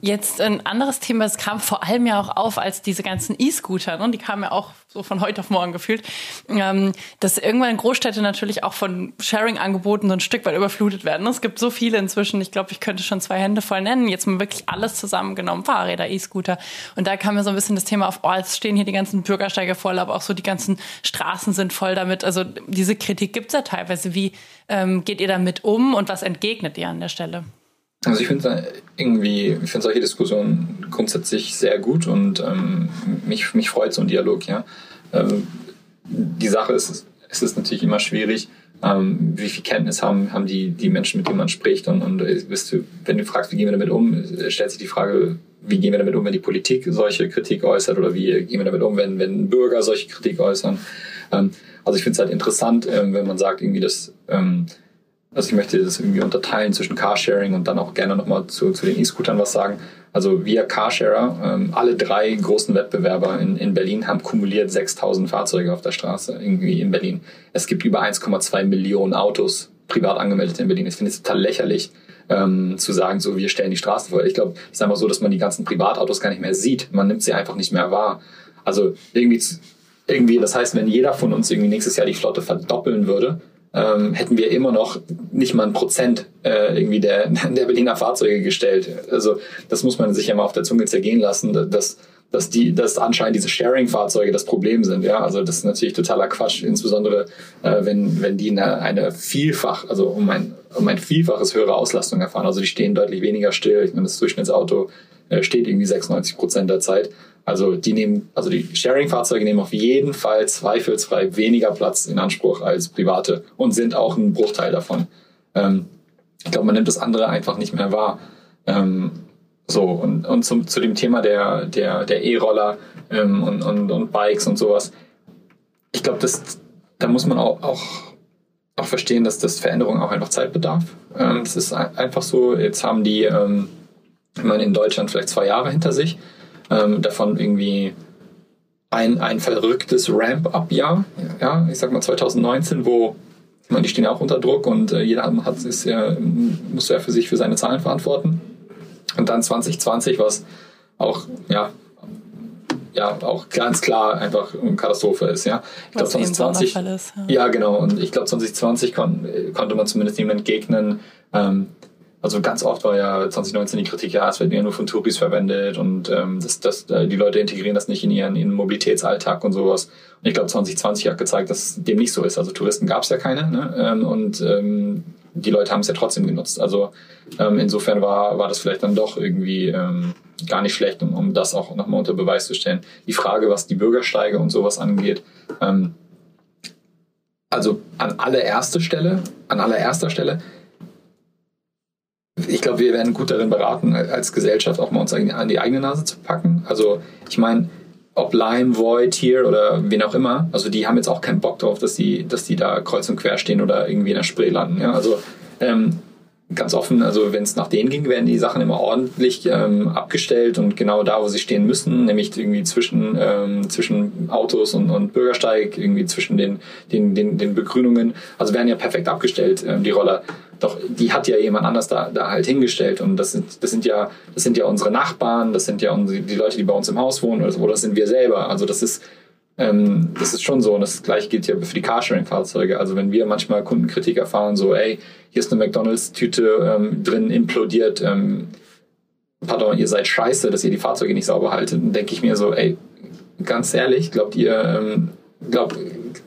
Jetzt ein anderes Thema, es kam vor allem ja auch auf, als diese ganzen E-Scooter, ne, die kamen ja auch so von heute auf morgen gefühlt, ähm, dass irgendwann Großstädte natürlich auch von Sharing-Angeboten so ein Stück weit überflutet werden. Es gibt so viele inzwischen, ich glaube, ich könnte schon zwei Hände voll nennen, jetzt mal wirklich alles zusammengenommen, Fahrräder, E-Scooter. Und da kam mir so ein bisschen das Thema auf, oh, jetzt stehen hier die ganzen Bürgersteige voll, aber auch so die ganzen Straßen sind voll damit. Also diese Kritik gibt's ja teilweise. Wie ähm, geht ihr damit um und was entgegnet ihr an der Stelle? Also ich finde irgendwie, ich finde solche Diskussionen grundsätzlich sehr gut und ähm, mich, mich freut so ein Dialog, ja. Ähm, die Sache ist, es ist natürlich immer schwierig, ähm, wie viel Kenntnis haben, haben die, die Menschen, mit denen man spricht und, und bist du, wenn du fragst, wie gehen wir damit um, stellt sich die Frage, wie gehen wir damit um, wenn die Politik solche Kritik äußert oder wie gehen wir damit um, wenn, wenn Bürger solche Kritik äußern. Ähm, also ich finde es halt interessant, ähm, wenn man sagt, irgendwie das, ähm, also ich möchte das irgendwie unterteilen zwischen Carsharing und dann auch gerne nochmal zu, zu den E-Scootern was sagen. Also wir Carsharer, ähm, alle drei großen Wettbewerber in, in Berlin haben kumuliert 6000 Fahrzeuge auf der Straße irgendwie in Berlin. Es gibt über 1,2 Millionen Autos privat angemeldet in Berlin. Ich finde es total lächerlich, ähm, zu sagen, so wir stellen die Straßen vor. Ich glaube, es ist einfach so, dass man die ganzen Privatautos gar nicht mehr sieht. Man nimmt sie einfach nicht mehr wahr. Also irgendwie, irgendwie, das heißt, wenn jeder von uns irgendwie nächstes Jahr die Flotte verdoppeln würde, ähm, hätten wir immer noch nicht mal ein Prozent äh, irgendwie der, [LAUGHS] der Berliner Fahrzeuge gestellt. Also das muss man sich ja mal auf der Zunge zergehen lassen, dass, dass, die, dass anscheinend diese Sharing-Fahrzeuge das Problem sind. Ja, also das ist natürlich totaler Quatsch, insbesondere äh, wenn, wenn die eine, eine Vielfach, also um ein, um ein Vielfaches höhere Auslastung erfahren. Also die stehen deutlich weniger still. Ich meine, das Durchschnittsauto äh, steht irgendwie 96 Prozent der Zeit. Also die nehmen, also die Sharing-Fahrzeuge nehmen auf jeden Fall zweifelsfrei weniger Platz in Anspruch als private und sind auch ein Bruchteil davon. Ähm, ich glaube, man nimmt das andere einfach nicht mehr wahr. Ähm, so, und, und zum, zu dem Thema der, der, der E-Roller ähm, und, und, und Bikes und sowas. Ich glaube, da muss man auch, auch, auch verstehen, dass das Veränderung auch einfach Zeit bedarf. Ähm, es ist einfach so, jetzt haben die, ähm, ich meine, in Deutschland vielleicht zwei Jahre hinter sich ähm, davon irgendwie ein, ein verrücktes Ramp-up-Jahr, ja, ich sag mal 2019, wo ich meine, die stehen ja auch unter Druck und äh, jeder hat, ist ja, muss ja für sich für seine Zahlen verantworten. Und dann 2020, was auch, ja, ja, auch ganz klar einfach eine Katastrophe ist, ja. Ich glaube 2020, ist, ja. ja. genau. Und ich glaube 2020 kon, konnte man zumindest dem entgegnen, ähm, also ganz oft war ja 2019 die Kritik, ja, es wird ja nur von Touris verwendet und ähm, das, das, äh, die Leute integrieren das nicht in ihren, ihren Mobilitätsalltag und sowas. Und ich glaube, 2020 hat gezeigt, dass dem nicht so ist. Also Touristen gab es ja keine ne? ähm, und ähm, die Leute haben es ja trotzdem genutzt. Also ähm, insofern war, war das vielleicht dann doch irgendwie ähm, gar nicht schlecht, um, um das auch nochmal unter Beweis zu stellen. Die Frage, was die Bürgersteige und sowas angeht, ähm, also an allererster Stelle, an allererster Stelle ich glaube, wir werden gut darin beraten, als Gesellschaft auch mal uns an die eigene Nase zu packen. Also ich meine, ob Lime, Void, hier oder wen auch immer, also die haben jetzt auch keinen Bock drauf, dass die, dass die da kreuz und quer stehen oder irgendwie in der Spree landen. Ja? Also ähm, ganz offen, also wenn es nach denen ging, werden die Sachen immer ordentlich ähm, abgestellt und genau da, wo sie stehen müssen, nämlich irgendwie zwischen, ähm, zwischen Autos und, und Bürgersteig, irgendwie zwischen den, den, den, den Begrünungen, also werden ja perfekt abgestellt, ähm, die Roller. Doch die hat ja jemand anders da, da halt hingestellt und das sind, das sind ja, das sind ja unsere Nachbarn, das sind ja unsere, die Leute, die bei uns im Haus wohnen oder, oder das sind wir selber. Also das ist, ähm, das ist schon so und das gleiche gilt ja für die Carsharing-Fahrzeuge. Also wenn wir manchmal Kundenkritik erfahren, so, ey, hier ist eine McDonalds-Tüte ähm, drin implodiert, ähm, pardon, ihr seid scheiße, dass ihr die Fahrzeuge nicht sauber haltet, dann denke ich mir so, ey, ganz ehrlich, glaubt ihr, ähm, glaub,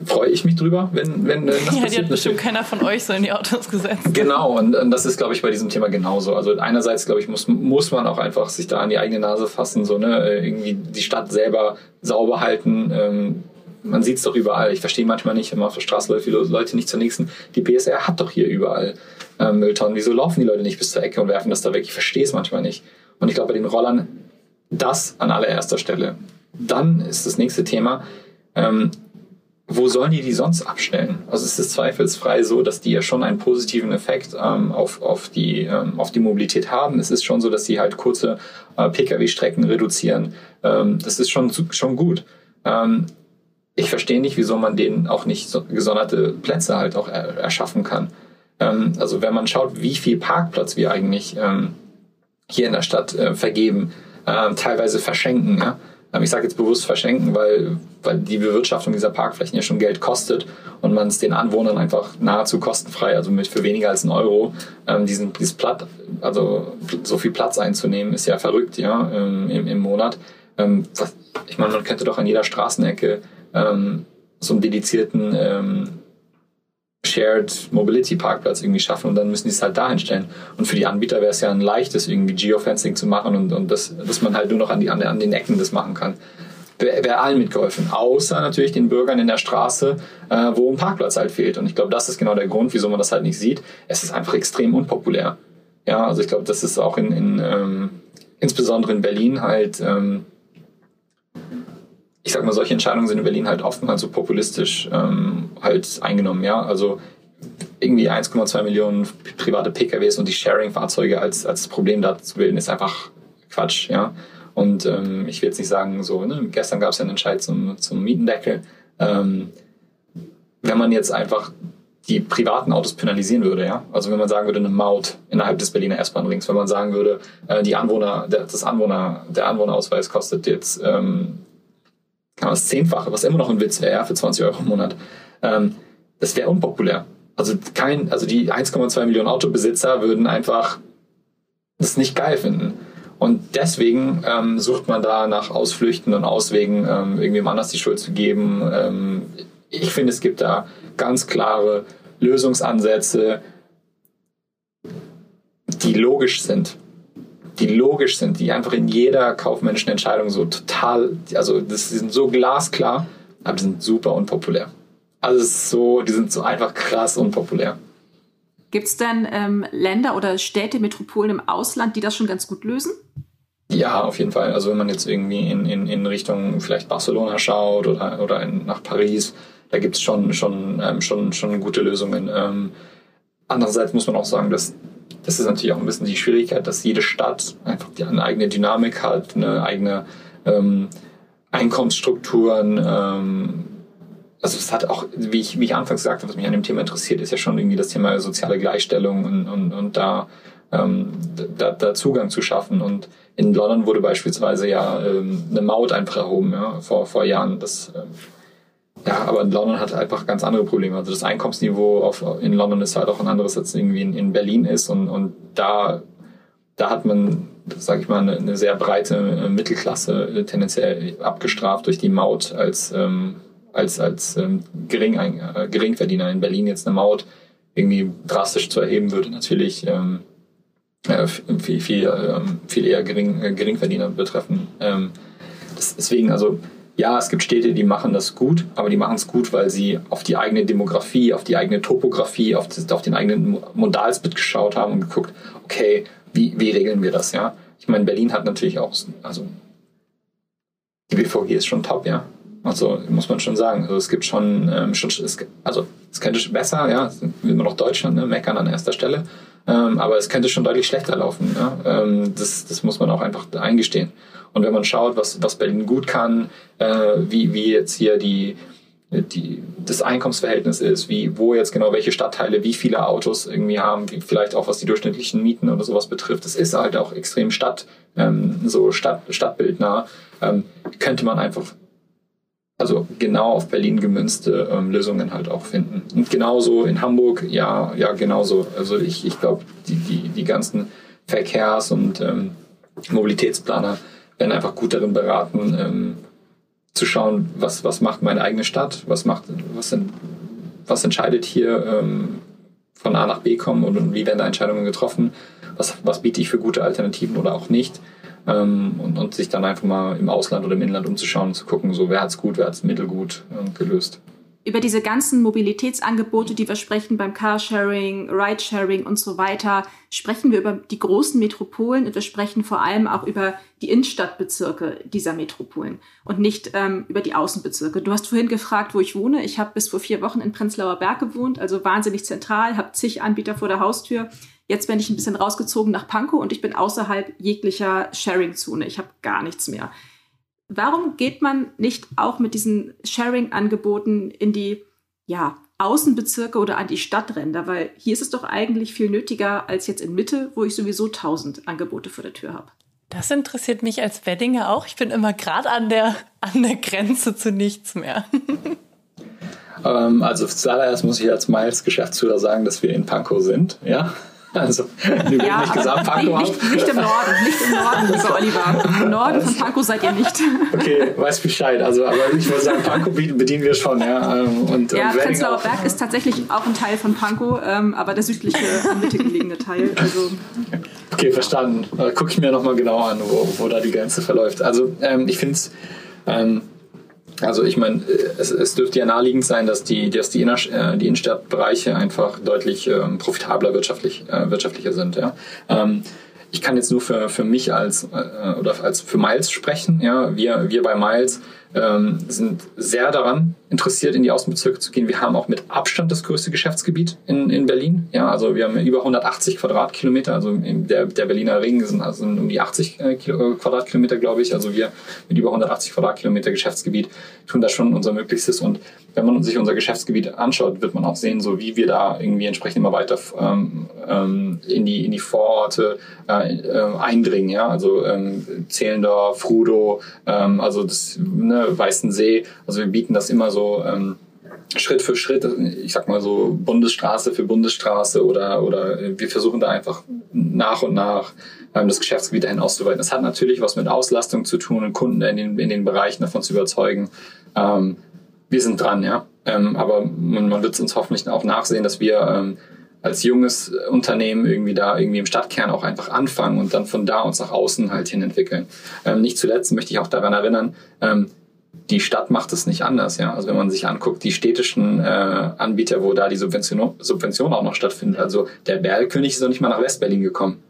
freue ich mich drüber, wenn, wenn das [LAUGHS] ja, passiert. Die hat bestimmt keiner von euch so in die Autos gesetzt. Genau, und, und das ist, glaube ich, bei diesem Thema genauso. Also einerseits, glaube ich, muss, muss man auch einfach sich da an die eigene Nase fassen, so, ne, irgendwie die Stadt selber sauber halten, ähm, man sieht es doch überall. Ich verstehe manchmal nicht, wenn man auf der Straße läuft, wie Leute nicht zur nächsten. Die BSR hat doch hier überall äh, Mülltonnen. Wieso laufen die Leute nicht bis zur Ecke und werfen das da weg? Ich verstehe es manchmal nicht. Und ich glaube, bei den Rollern das an allererster Stelle. Dann ist das nächste Thema, ähm, wo sollen die die sonst abstellen? Also es ist zweifelsfrei so, dass die ja schon einen positiven Effekt ähm, auf, auf, die, ähm, auf die Mobilität haben. Es ist schon so, dass sie halt kurze äh, Pkw-Strecken reduzieren. Ähm, das ist schon, schon gut. Ähm, ich verstehe nicht, wieso man denen auch nicht so gesonderte Plätze halt auch er, erschaffen kann. Ähm, also wenn man schaut, wie viel Parkplatz wir eigentlich ähm, hier in der Stadt äh, vergeben, äh, teilweise verschenken. Ja? Ähm, ich sage jetzt bewusst verschenken, weil, weil die Bewirtschaftung dieser Parkflächen ja schon Geld kostet und man es den Anwohnern einfach nahezu kostenfrei, also mit für weniger als einen Euro, ähm, diesen, dieses Platt, also so viel Platz einzunehmen, ist ja verrückt, ja, ähm, im, im Monat. Ähm, was, ich meine, man könnte doch an jeder Straßenecke ähm, so einen dedizierten ähm, Shared Mobility Parkplatz irgendwie schaffen und dann müssen die es halt dahin stellen. Und für die Anbieter wäre es ja ein leichtes, irgendwie Geofencing zu machen und, und das, dass man halt nur noch an, die, an, an den Ecken das machen kann. Wäre wär allen mitgeholfen, außer natürlich den Bürgern in der Straße, äh, wo ein Parkplatz halt fehlt. Und ich glaube, das ist genau der Grund, wieso man das halt nicht sieht. Es ist einfach extrem unpopulär. Ja, also ich glaube, das ist auch in, in ähm, insbesondere in Berlin halt ähm, ich sag mal, solche Entscheidungen sind in Berlin halt oftmals so populistisch ähm, halt eingenommen, ja. Also irgendwie 1,2 Millionen private PKWs und die Sharing-Fahrzeuge als, als Problem da zu bilden, ist einfach Quatsch, ja. Und ähm, ich will jetzt nicht sagen, so, ne, gestern gab es ja einen Entscheid zum, zum Mietendeckel. Ähm, wenn man jetzt einfach die privaten Autos penalisieren würde, ja. Also wenn man sagen würde, eine Maut innerhalb des Berliner S-Bahn-Rings, wenn man sagen würde, äh, die Anwohner, der, das Anwohner, der Anwohnerausweis kostet jetzt ähm, das Zehnfache, was immer noch ein Witz wäre, ja, für 20 Euro im Monat. Ähm, das wäre unpopulär. Also kein, also die 1,2 Millionen Autobesitzer würden einfach das nicht geil finden. Und deswegen ähm, sucht man da nach Ausflüchten und Auswegen, ähm, irgendwem anders die Schuld zu geben. Ähm, ich finde, es gibt da ganz klare Lösungsansätze, die logisch sind die logisch sind, die einfach in jeder kaufmännischen Entscheidung so total, also das sind so glasklar, aber die sind super unpopulär. Also es ist so, die sind so einfach krass unpopulär. Gibt es denn ähm, Länder oder Städte, Metropolen im Ausland, die das schon ganz gut lösen? Ja, auf jeden Fall. Also wenn man jetzt irgendwie in, in, in Richtung vielleicht Barcelona schaut oder, oder in, nach Paris, da gibt es schon, schon, ähm, schon, schon gute Lösungen. Ähm, andererseits muss man auch sagen, dass das ist natürlich auch ein bisschen die Schwierigkeit, dass jede Stadt einfach eine eigene Dynamik hat, eine eigene ähm, Einkommensstrukturen. Ähm, also es hat auch, wie ich, wie ich anfangs sagte, was mich an dem Thema interessiert, ist ja schon irgendwie das Thema soziale Gleichstellung und, und, und da, ähm, da, da Zugang zu schaffen. Und in London wurde beispielsweise ja ähm, eine Maut einfach erhoben, ja, vor, vor Jahren. Das ähm, ja, aber London hat einfach ganz andere Probleme. Also das Einkommensniveau auf, in London ist halt auch ein anderes, als irgendwie in, in Berlin ist. Und, und da, da hat man, sage ich mal, eine, eine, sehr breite äh, Mittelklasse äh, tendenziell abgestraft durch die Maut als, ähm, als, als ähm, Gering, äh, Geringverdiener. In Berlin jetzt eine Maut irgendwie drastisch zu erheben würde natürlich ähm, äh, viel, viel, ähm, viel eher Gering, äh, Geringverdiener betreffen. Ähm, das, deswegen, also ja, es gibt Städte, die machen das gut, aber die machen es gut, weil sie auf die eigene Demografie, auf die eigene Topografie, auf, das, auf den eigenen Modalsplit geschaut haben und geguckt, okay, wie, wie regeln wir das, ja? Ich meine, Berlin hat natürlich auch, also die BVG ist schon top, ja. Also muss man schon sagen. Also es gibt schon, ähm, schon es, also es könnte besser, ja, immer noch Deutschland, ne, meckern an erster Stelle, ähm, aber es könnte schon deutlich schlechter laufen. Ja? Ähm, das, das muss man auch einfach eingestehen. Und wenn man schaut, was, was Berlin gut kann, äh, wie, wie jetzt hier die, die, das Einkommensverhältnis ist, wie, wo jetzt genau welche Stadtteile wie viele Autos irgendwie haben, wie vielleicht auch was die durchschnittlichen Mieten oder sowas betrifft. Das ist halt auch extrem Stadt, ähm, so Stadt, stadtbildnah. Ähm, könnte man einfach also genau auf Berlin gemünzte ähm, Lösungen halt auch finden. Und genauso in Hamburg, ja, ja, genauso. Also ich, ich glaube, die, die, die ganzen Verkehrs- und ähm, Mobilitätsplaner werden einfach gut darin beraten, ähm, zu schauen, was, was macht meine eigene Stadt, was macht, was, was entscheidet hier ähm, von A nach B kommen und, und wie werden da Entscheidungen getroffen, was, was biete ich für gute Alternativen oder auch nicht. ähm, und, und sich dann einfach mal im Ausland oder im Inland umzuschauen und zu gucken, so wer hat's gut, wer hat's mittelgut äh, gelöst über diese ganzen Mobilitätsangebote, die wir sprechen beim Carsharing, Ridesharing und so weiter, sprechen wir über die großen Metropolen und wir sprechen vor allem auch über die Innenstadtbezirke dieser Metropolen und nicht ähm, über die Außenbezirke. Du hast vorhin gefragt, wo ich wohne. Ich habe bis vor vier Wochen in Prenzlauer Berg gewohnt, also wahnsinnig zentral, habe zig Anbieter vor der Haustür. Jetzt bin ich ein bisschen rausgezogen nach Pankow und ich bin außerhalb jeglicher Sharing-Zone. Ich habe gar nichts mehr. Warum geht man nicht auch mit diesen Sharing-Angeboten in die ja, Außenbezirke oder an die Stadtränder? Weil hier ist es doch eigentlich viel nötiger als jetzt in Mitte, wo ich sowieso tausend Angebote vor der Tür habe. Das interessiert mich als Weddinger auch. Ich bin immer gerade an der, an der Grenze zu nichts mehr. ähm, also zuallererst muss ich als Miles Geschäftsführer sagen, dass wir in Pankow sind. Ja, also, du ja, nicht gesagt, Pankow nicht, nicht, im Norden, nicht im Norden, lieber [LAUGHS] Oliver. Im Norden von Pankow seid ihr nicht. Okay, weiß Bescheid. Also, aber ich würde sagen, Pankow bedienen wir schon, ja. Ähm, und, ja, Prenzlauer Berg ist tatsächlich auch ein Teil von Pankow, ähm, aber der südliche, am Mitte gelegene Teil. Also, okay, verstanden. Gucke ich mir nochmal genau an, wo, wo da die Grenze verläuft. Also, ähm, ich finde es. Ähm, also ich meine, es, es dürfte ja naheliegend sein, dass die, dass die, Inner, äh, die Innenstadtbereiche einfach deutlich ähm, profitabler wirtschaftlich, äh, wirtschaftlicher sind. Ja. Ähm, ich kann jetzt nur für, für mich als äh, oder als für Miles sprechen. Ja, wir, wir bei Miles ähm, sind sehr daran interessiert, in die Außenbezirke zu gehen. Wir haben auch mit Abstand das größte Geschäftsgebiet in, in Berlin. Ja, also wir haben über 180 Quadratkilometer. Also der, der Berliner Ring sind also um die 80 äh, Kilo, äh, Quadratkilometer, glaube ich. Also wir mit über 180 Quadratkilometer Geschäftsgebiet tun da schon unser Möglichstes. Und wenn man sich unser Geschäftsgebiet anschaut, wird man auch sehen, so wie wir da irgendwie entsprechend immer weiter ähm, ähm, in die in die Vororte äh, äh, eindringen. Ja, also ähm, Zehlendorf, Rudow, ähm, also das ne, Weißensee. Also wir bieten das immer so ähm, Schritt für Schritt, ich sag mal so Bundesstraße für Bundesstraße oder, oder wir versuchen da einfach nach und nach ähm, das Geschäftsgebiet dahin auszuweiten. Das hat natürlich was mit Auslastung zu tun und Kunden in den, in den Bereichen davon zu überzeugen. Ähm, wir sind dran, ja. Ähm, aber man, man wird es uns hoffentlich auch nachsehen, dass wir ähm, als junges Unternehmen irgendwie da irgendwie im Stadtkern auch einfach anfangen und dann von da uns nach außen halt hin entwickeln. Ähm, nicht zuletzt möchte ich auch daran erinnern, ähm, die Stadt macht es nicht anders, ja. Also wenn man sich anguckt, die städtischen äh, Anbieter, wo da die Subvention, Subvention auch noch stattfindet, also der Bergkönig ist noch nicht mal nach Westberlin gekommen.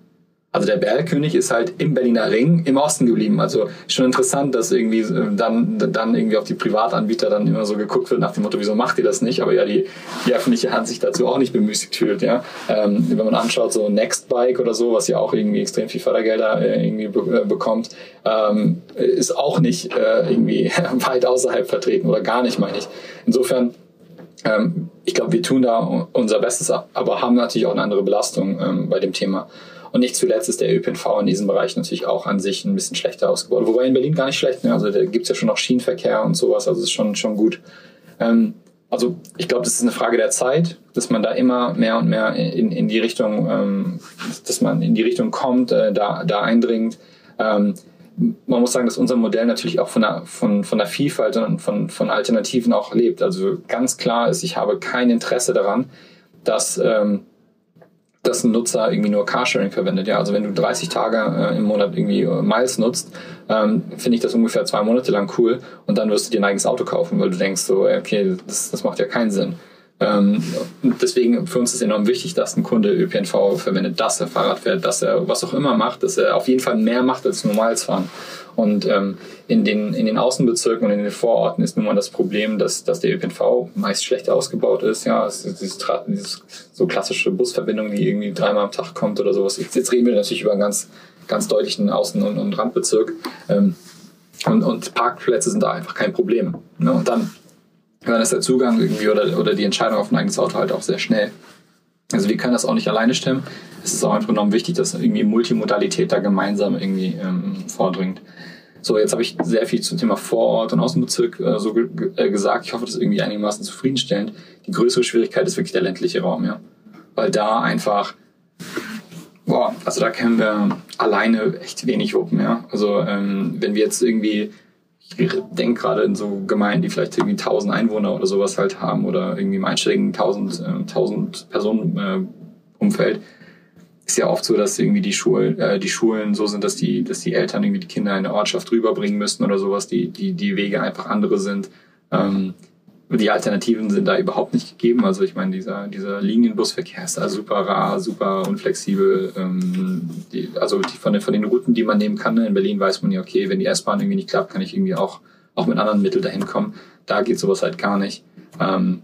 Also der Bergkönig ist halt im Berliner Ring im Osten geblieben. Also schon interessant, dass irgendwie äh, dann, dann irgendwie auf die Privatanbieter dann immer so geguckt wird nach dem Motto, wieso macht ihr das nicht? Aber ja, die, die öffentliche Hand sich dazu auch nicht bemüßigt fühlt. Ja? Ähm, wenn man anschaut, so Nextbike oder so, was ja auch irgendwie extrem viel Fördergelder äh, irgendwie be äh, bekommt, ähm, ist auch nicht äh, irgendwie [LAUGHS] weit außerhalb vertreten oder gar nicht, meine ich. Insofern ähm, ich glaube, wir tun da unser Bestes, aber haben natürlich auch eine andere Belastung ähm, bei dem Thema. Und nicht zuletzt ist der ÖPNV in diesem Bereich natürlich auch an sich ein bisschen schlechter ausgebaut. Wobei in Berlin gar nicht schlecht, ne? also da gibt's ja schon noch Schienenverkehr und sowas, also ist schon, schon gut. Ähm, also ich glaube, das ist eine Frage der Zeit, dass man da immer mehr und mehr in, in die Richtung, ähm, dass man in die Richtung kommt, äh, da, da eindringt. Ähm, man muss sagen, dass unser Modell natürlich auch von der, von, von der Vielfalt und von, von Alternativen auch lebt. Also ganz klar ist, ich habe kein Interesse daran, dass ähm, dass ein Nutzer irgendwie nur Carsharing verwendet. Ja, also wenn du 30 Tage äh, im Monat irgendwie äh, Miles nutzt, ähm, finde ich das ungefähr zwei Monate lang cool und dann wirst du dir ein eigenes Auto kaufen, weil du denkst so, okay, das, das macht ja keinen Sinn. Ähm, deswegen für uns ist enorm wichtig, dass ein Kunde ÖPNV verwendet, dass er Fahrrad fährt, dass er was auch immer macht, dass er auf jeden Fall mehr macht als normales Fahren. Und ähm, in, den, in den Außenbezirken und in den Vororten ist nun mal das Problem, dass, dass der ÖPNV meist schlechter ausgebaut ist. Ja, es ist dieses, dieses so klassische Busverbindung, die irgendwie dreimal am Tag kommt oder sowas. Jetzt, jetzt reden wir natürlich über einen ganz, ganz deutlichen Außen- und, und Randbezirk. Ähm, und, und Parkplätze sind da einfach kein Problem. Ne? Und dann, dann ist der Zugang irgendwie oder, oder die Entscheidung auf ein eigenes Auto halt auch sehr schnell. Also wir können das auch nicht alleine stemmen. Es ist auch einfach enorm wichtig, dass irgendwie Multimodalität da gemeinsam irgendwie ähm, vordringt. So, jetzt habe ich sehr viel zum Thema Vorort und Außenbezirk äh, so ge äh, gesagt. Ich hoffe, das ist irgendwie einigermaßen zufriedenstellend. Die größere Schwierigkeit ist wirklich der ländliche Raum, ja. Weil da einfach, boah, also da kennen wir alleine echt wenig Wuppen, ja. Also ähm, wenn wir jetzt irgendwie, ich denke gerade in so Gemeinden, die vielleicht irgendwie 1000 Einwohner oder sowas halt haben oder irgendwie im einstelligen 1000, äh, 1000 Personen äh, Umfeld, ist ja oft so, dass irgendwie die Schulen, äh, die Schulen so sind, dass die, dass die Eltern irgendwie die Kinder in eine Ortschaft rüberbringen müssen oder sowas, die, die, die Wege einfach andere sind. Ähm, die Alternativen sind da überhaupt nicht gegeben. Also ich meine, dieser, dieser Linienbusverkehr ist da super rar, super unflexibel. Ähm, die, also die, von, den, von den Routen, die man nehmen kann, ne, in Berlin weiß man ja, okay, wenn die S-Bahn irgendwie nicht klappt, kann ich irgendwie auch, auch mit anderen Mitteln dahin kommen. Da geht sowas halt gar nicht. Ähm,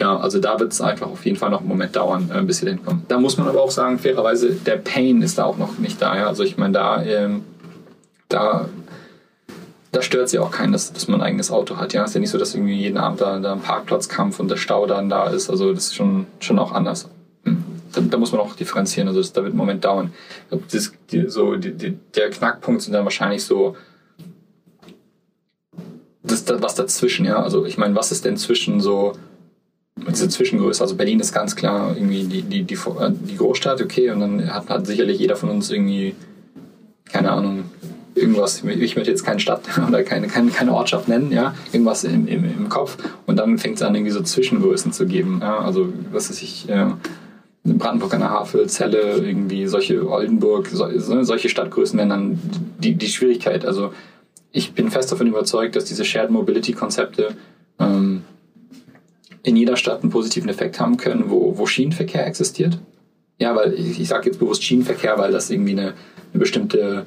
ja, also da wird es einfach auf jeden Fall noch einen Moment dauern, äh, bis wir dahin kommen. Da muss man aber auch sagen, fairerweise, der Pain ist da auch noch nicht da. Ja? Also ich meine, da, ähm, da da stört sie auch keinen, dass, dass man ein eigenes Auto hat. Ja, ist ja nicht so, dass irgendwie jeden Abend da, da ein Parkplatzkampf und der Stau dann da ist. Also das ist schon, schon auch anders. Hm. Da, da muss man auch differenzieren. Also das, da wird ein Moment dauern. Das, die, so, die, die, der Knackpunkt sind dann wahrscheinlich so das, was dazwischen, ja. Also ich meine, was ist denn zwischen so diese Zwischengröße? Also Berlin ist ganz klar irgendwie die, die, die, die Großstadt, okay, und dann hat, hat sicherlich jeder von uns irgendwie, keine Ahnung, irgendwas, ich möchte jetzt keine Stadt [LAUGHS] oder keine, keine, keine Ortschaft nennen, ja, irgendwas im, im, im Kopf und dann fängt es an, irgendwie so Zwischengrößen zu geben. Ja, also, was weiß ich, äh, Brandenburg an der Havel, Celle, irgendwie solche Oldenburg, so, solche Stadtgrößen wären dann die, die Schwierigkeit. Also ich bin fest davon überzeugt, dass diese Shared Mobility Konzepte ähm, in jeder Stadt einen positiven Effekt haben können, wo, wo Schienenverkehr existiert. Ja, weil ich, ich sage jetzt bewusst Schienenverkehr, weil das irgendwie eine, eine bestimmte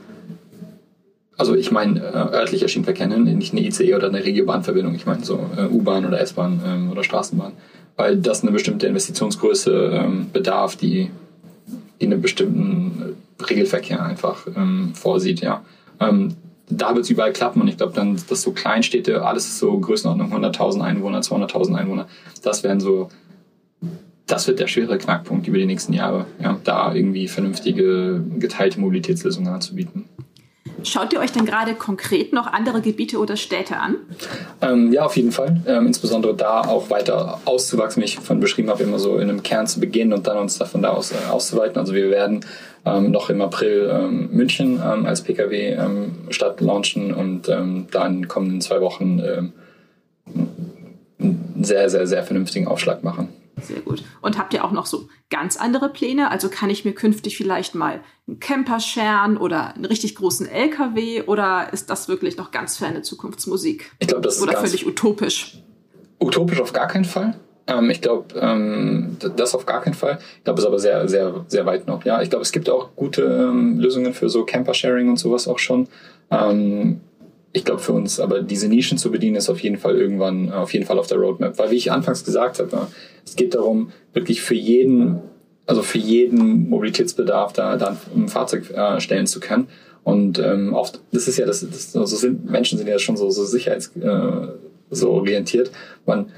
also ich meine äh, örtlicher Schienenverkehr, ne? nicht eine ICE oder eine Regiobahnverbindung, ich meine so äh, U-Bahn oder S-Bahn ähm, oder Straßenbahn, weil das eine bestimmte Investitionsgröße ähm, bedarf, die, die einen bestimmten Regelverkehr einfach ähm, vorsieht, ja. Ähm, da wird es überall klappen und ich glaube dann, dass so Kleinstädte, alles ist so Größenordnung 100.000 Einwohner, 200.000 Einwohner, das wären so, das wird der schwere Knackpunkt über die nächsten Jahre, ja, da irgendwie vernünftige geteilte Mobilitätslösungen anzubieten. Schaut ihr euch denn gerade konkret noch andere Gebiete oder Städte an? Ähm, ja, auf jeden Fall. Ähm, insbesondere da auch weiter auszuwachsen, wie ich von beschrieben habe, immer so in einem Kern zu beginnen und dann uns davon da aus äh, auszuweiten. Also wir werden ähm, noch im April ähm, München ähm, als PKW-Stadt ähm, launchen und ähm, da in den kommenden zwei Wochen ähm, einen sehr, sehr, sehr vernünftigen Aufschlag machen. Sehr gut. Und habt ihr auch noch so ganz andere Pläne? Also kann ich mir künftig vielleicht mal einen Camper scheren oder einen richtig großen LKW oder ist das wirklich noch ganz ferne Zukunftsmusik? Ich glaube, das ist oder völlig utopisch. Utopisch auf gar keinen Fall. Ähm, ich glaube, ähm, das auf gar keinen Fall. Ich glaube, es ist aber sehr, sehr, sehr weit noch. Ja, ich glaube, es gibt auch gute ähm, Lösungen für so Camper-Sharing und sowas auch schon. Ähm, ich glaube für uns, aber diese Nischen zu bedienen, ist auf jeden Fall irgendwann, auf jeden Fall auf der Roadmap. Weil wie ich anfangs gesagt habe, es geht darum, wirklich für jeden, also für jeden Mobilitätsbedarf da, da ein Fahrzeug äh, stellen zu können. Und ähm, oft, das ist ja, das, das also sind, Menschen sind ja schon so, so sicherheits, äh, so orientiert. Man,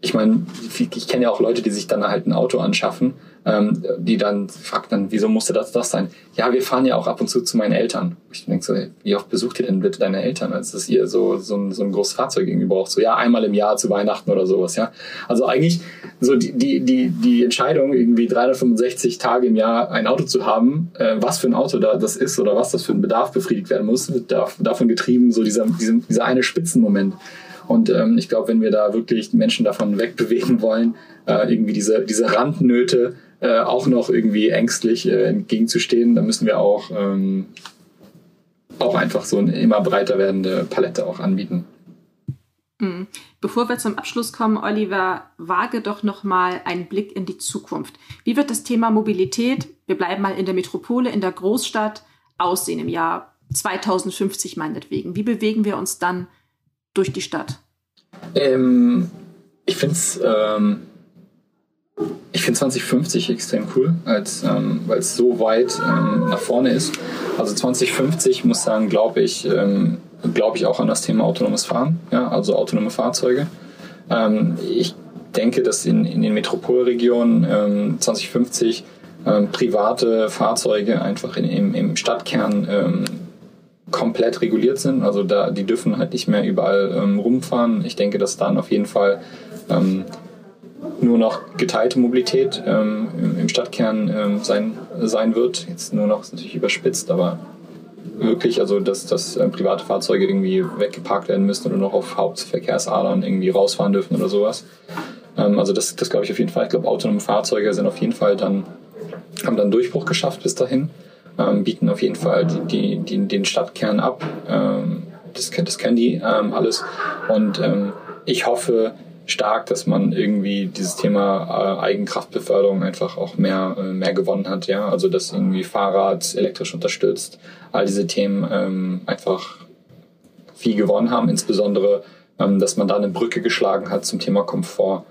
ich meine, ich kenne ja auch Leute, die sich dann halt ein Auto anschaffen ähm, die dann fragt dann, wieso musste das das sein? Ja, wir fahren ja auch ab und zu zu meinen Eltern. Ich denke so, wie oft besucht ihr denn bitte deine Eltern, als dass ihr so, so, ein, so ein großes Fahrzeug irgendwie braucht? So, ja, einmal im Jahr zu Weihnachten oder sowas, ja. Also eigentlich so die, die, die, die Entscheidung, irgendwie 365 Tage im Jahr ein Auto zu haben, äh, was für ein Auto da das ist oder was das für ein Bedarf befriedigt werden muss, wird davon getrieben, so dieser, dieser, dieser eine Spitzenmoment. Und ähm, ich glaube, wenn wir da wirklich Menschen davon wegbewegen wollen, äh, irgendwie diese, diese Randnöte äh, auch noch irgendwie ängstlich äh, entgegenzustehen, dann müssen wir auch, ähm, auch einfach so eine immer breiter werdende Palette auch anbieten. Hm. Bevor wir zum Abschluss kommen, Oliver, wage doch noch mal einen Blick in die Zukunft. Wie wird das Thema Mobilität, wir bleiben mal in der Metropole, in der Großstadt, aussehen im Jahr 2050 meinetwegen? Wie bewegen wir uns dann durch die Stadt? Ähm, ich finde es ähm, ich finde 2050 extrem cool, ähm, weil es so weit ähm, nach vorne ist. Also 2050 muss sagen, glaube ich, ähm, glaube ich auch an das Thema autonomes Fahren, ja, also autonome Fahrzeuge. Ähm, ich denke, dass in, in den Metropolregionen 2050 ähm, private Fahrzeuge einfach in, im, im Stadtkern ähm, komplett reguliert sind. Also da, die dürfen halt nicht mehr überall rumfahren. Ich denke, dass dann auf jeden Fall nur noch geteilte Mobilität ähm, im Stadtkern ähm, sein, sein wird. Jetzt nur noch ist natürlich überspitzt, aber wirklich, also dass, dass äh, private Fahrzeuge irgendwie weggeparkt werden müssen oder noch auf Hauptverkehrsadern irgendwie rausfahren dürfen oder sowas. Ähm, also das, das glaube ich auf jeden Fall. Ich glaube, autonome Fahrzeuge sind auf jeden Fall dann haben dann Durchbruch geschafft bis dahin, ähm, bieten auf jeden Fall die, die, die, den Stadtkern ab. Ähm, das, das kennen die ähm, alles. Und ich hoffe stark, dass man irgendwie dieses Thema äh, Eigenkraftbeförderung einfach auch mehr, äh, mehr gewonnen hat. Ja? Also dass irgendwie Fahrrad elektrisch unterstützt, all diese Themen ähm, einfach viel gewonnen haben, insbesondere, ähm, dass man da eine Brücke geschlagen hat zum Thema Komfort.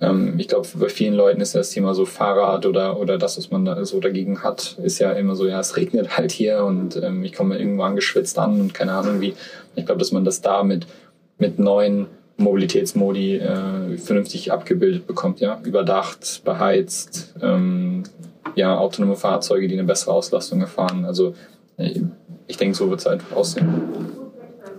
Ähm, ich glaube, bei vielen Leuten ist das Thema so Fahrrad oder, oder das, was man da so dagegen hat, ist ja immer so, ja, es regnet halt hier und ähm, ich komme irgendwo angeschwitzt an und keine Ahnung wie. Ich glaube, dass man das da mit, mit neuen Mobilitätsmodi äh, vernünftig abgebildet bekommt, ja, überdacht, beheizt, ähm, ja, autonome Fahrzeuge, die eine bessere Auslastung erfahren. Also äh, ich denke, so wird es halt aussehen.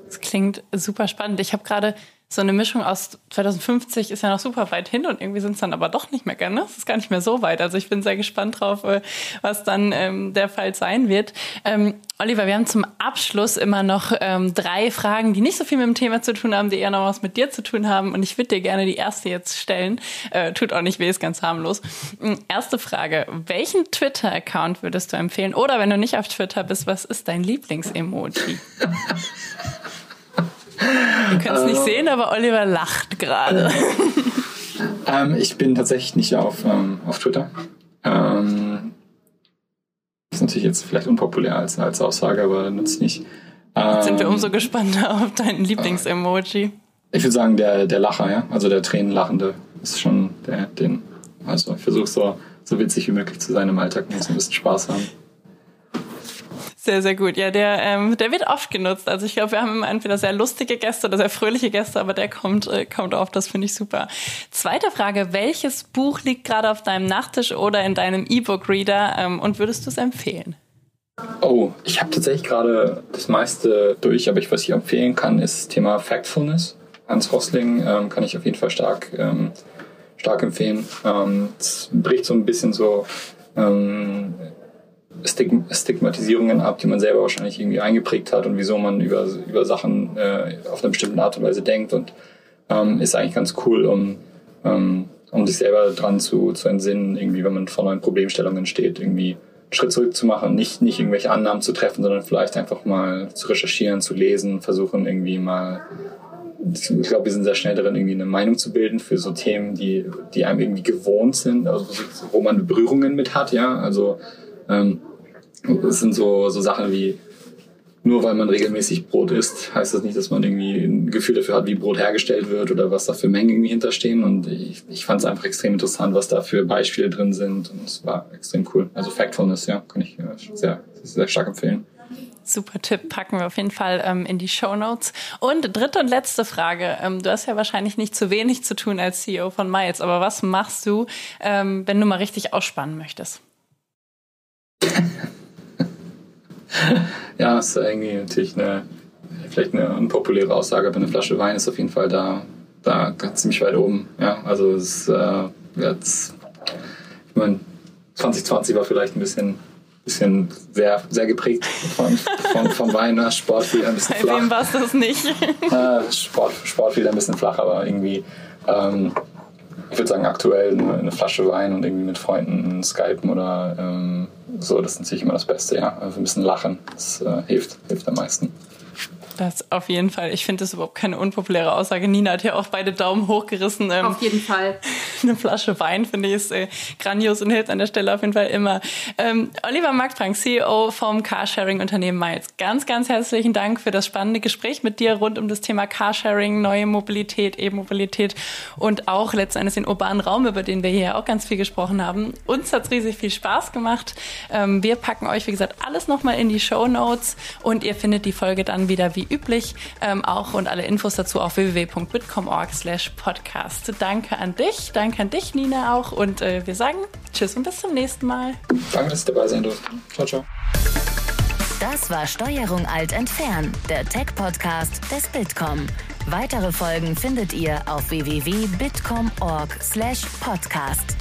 Das klingt super spannend. Ich habe gerade so eine Mischung aus 2050 ist ja noch super weit hin und irgendwie sind es dann aber doch nicht mehr, ne? Es ist gar nicht mehr so weit. Also ich bin sehr gespannt drauf, äh, was dann ähm, der Fall sein wird. Ähm, Oliver, wir haben zum Abschluss immer noch ähm, drei Fragen, die nicht so viel mit dem Thema zu tun haben, die eher noch was mit dir zu tun haben. Und ich würde dir gerne die erste jetzt stellen. Äh, tut auch nicht weh, ist ganz harmlos. Hm, erste Frage. Welchen Twitter-Account würdest du empfehlen? Oder wenn du nicht auf Twitter bist, was ist dein Lieblings-Emoji? [LAUGHS] Ihr könnt es nicht sehen, aber Oliver lacht gerade. [LAUGHS] ähm, ich bin tatsächlich nicht auf, ähm, auf Twitter. Ähm, ist natürlich jetzt vielleicht unpopulär als, als Aussage, aber nutzt nicht. Jetzt sind wir ähm, umso gespannter [LAUGHS] auf deinen Lieblings-Emoji. Ich würde sagen, der, der Lacher, ja. Also der Tränenlachende ist schon der, den. Also ich versuche so, so witzig wie möglich zu sein im Alltag, muss ein bisschen Spaß haben. Sehr, sehr gut. Ja, der, ähm, der wird oft genutzt. Also ich glaube, wir haben entweder sehr lustige Gäste oder sehr fröhliche Gäste, aber der kommt, äh, kommt oft. Das finde ich super. Zweite Frage. Welches Buch liegt gerade auf deinem Nachttisch oder in deinem E-Book-Reader ähm, und würdest du es empfehlen? Oh, ich habe tatsächlich gerade das meiste durch, aber ich, was ich empfehlen kann, ist das Thema Factfulness. Hans Rosling ähm, kann ich auf jeden Fall stark, ähm, stark empfehlen. Ähm, es bricht so ein bisschen so ähm, Stigmatisierungen ab, die man selber wahrscheinlich irgendwie eingeprägt hat und wieso man über, über Sachen äh, auf eine bestimmte Art und Weise denkt und ähm, ist eigentlich ganz cool, um, ähm, um sich selber dran zu, zu entsinnen, irgendwie, wenn man vor neuen Problemstellungen steht, irgendwie einen Schritt zurück zu machen, nicht, nicht irgendwelche Annahmen zu treffen, sondern vielleicht einfach mal zu recherchieren, zu lesen, versuchen irgendwie mal ich glaube, wir sind sehr schnell darin, irgendwie eine Meinung zu bilden für so Themen, die, die einem irgendwie gewohnt sind, also wo man Berührungen mit hat, ja. Also ähm, es sind so, so Sachen wie, nur weil man regelmäßig Brot isst, heißt das nicht, dass man irgendwie ein Gefühl dafür hat, wie Brot hergestellt wird oder was da für Mengen irgendwie hinterstehen. Und ich, ich fand es einfach extrem interessant, was da für Beispiele drin sind. Und es war extrem cool. Also Factfulness, ja, kann ich äh, sehr, sehr stark empfehlen. Super Tipp, packen wir auf jeden Fall ähm, in die Show Notes. Und dritte und letzte Frage. Ähm, du hast ja wahrscheinlich nicht zu wenig zu tun als CEO von Miles, aber was machst du, ähm, wenn du mal richtig ausspannen möchtest? [LAUGHS] [LAUGHS] ja, ist irgendwie natürlich eine, vielleicht eine unpopuläre Aussage, aber eine Flasche Wein ist auf jeden Fall da, da ziemlich weit oben. Ja, also es äh, jetzt, ich meine, 2020 war vielleicht ein bisschen bisschen sehr, sehr geprägt von, von, von Wein, ne? Sport wieder ein bisschen flach. Bei wem war es das nicht? [LAUGHS] Sport, Sport wieder ein bisschen flach, aber irgendwie ähm, ich würde sagen, aktuell eine, eine, Flasche Wein und irgendwie mit Freunden skypen oder ähm, so, das ist natürlich immer das Beste, ja. Also ein bisschen lachen, das äh, hilft, hilft am meisten. Das auf jeden Fall. Ich finde das überhaupt keine unpopuläre Aussage. Nina hat ja auch beide Daumen hochgerissen. Ähm, auf jeden Fall. [LAUGHS] Eine Flasche Wein finde ich ist äh, grandios und hilft an der Stelle auf jeden Fall immer. Ähm, Oliver Marktfrank, CEO vom Carsharing-Unternehmen Miles. Ganz, ganz herzlichen Dank für das spannende Gespräch mit dir rund um das Thema Carsharing, neue Mobilität, E-Mobilität und auch letztendlich den urbanen Raum, über den wir hier auch ganz viel gesprochen haben. Uns hat es riesig viel Spaß gemacht. Ähm, wir packen euch, wie gesagt, alles nochmal in die Show Notes und ihr findet die Folge dann wieder wie üblich ähm, auch und alle Infos dazu auf www.bitcom.org slash podcast. Danke an dich, danke an dich, Nina, auch und äh, wir sagen Tschüss und bis zum nächsten Mal. Danke, dass ihr dabei sein durfte. Ciao, ciao. Das war Steuerung Alt entfernen, der Tech-Podcast des Bitkom. Weitere Folgen findet ihr auf www.bitcom.org slash podcast.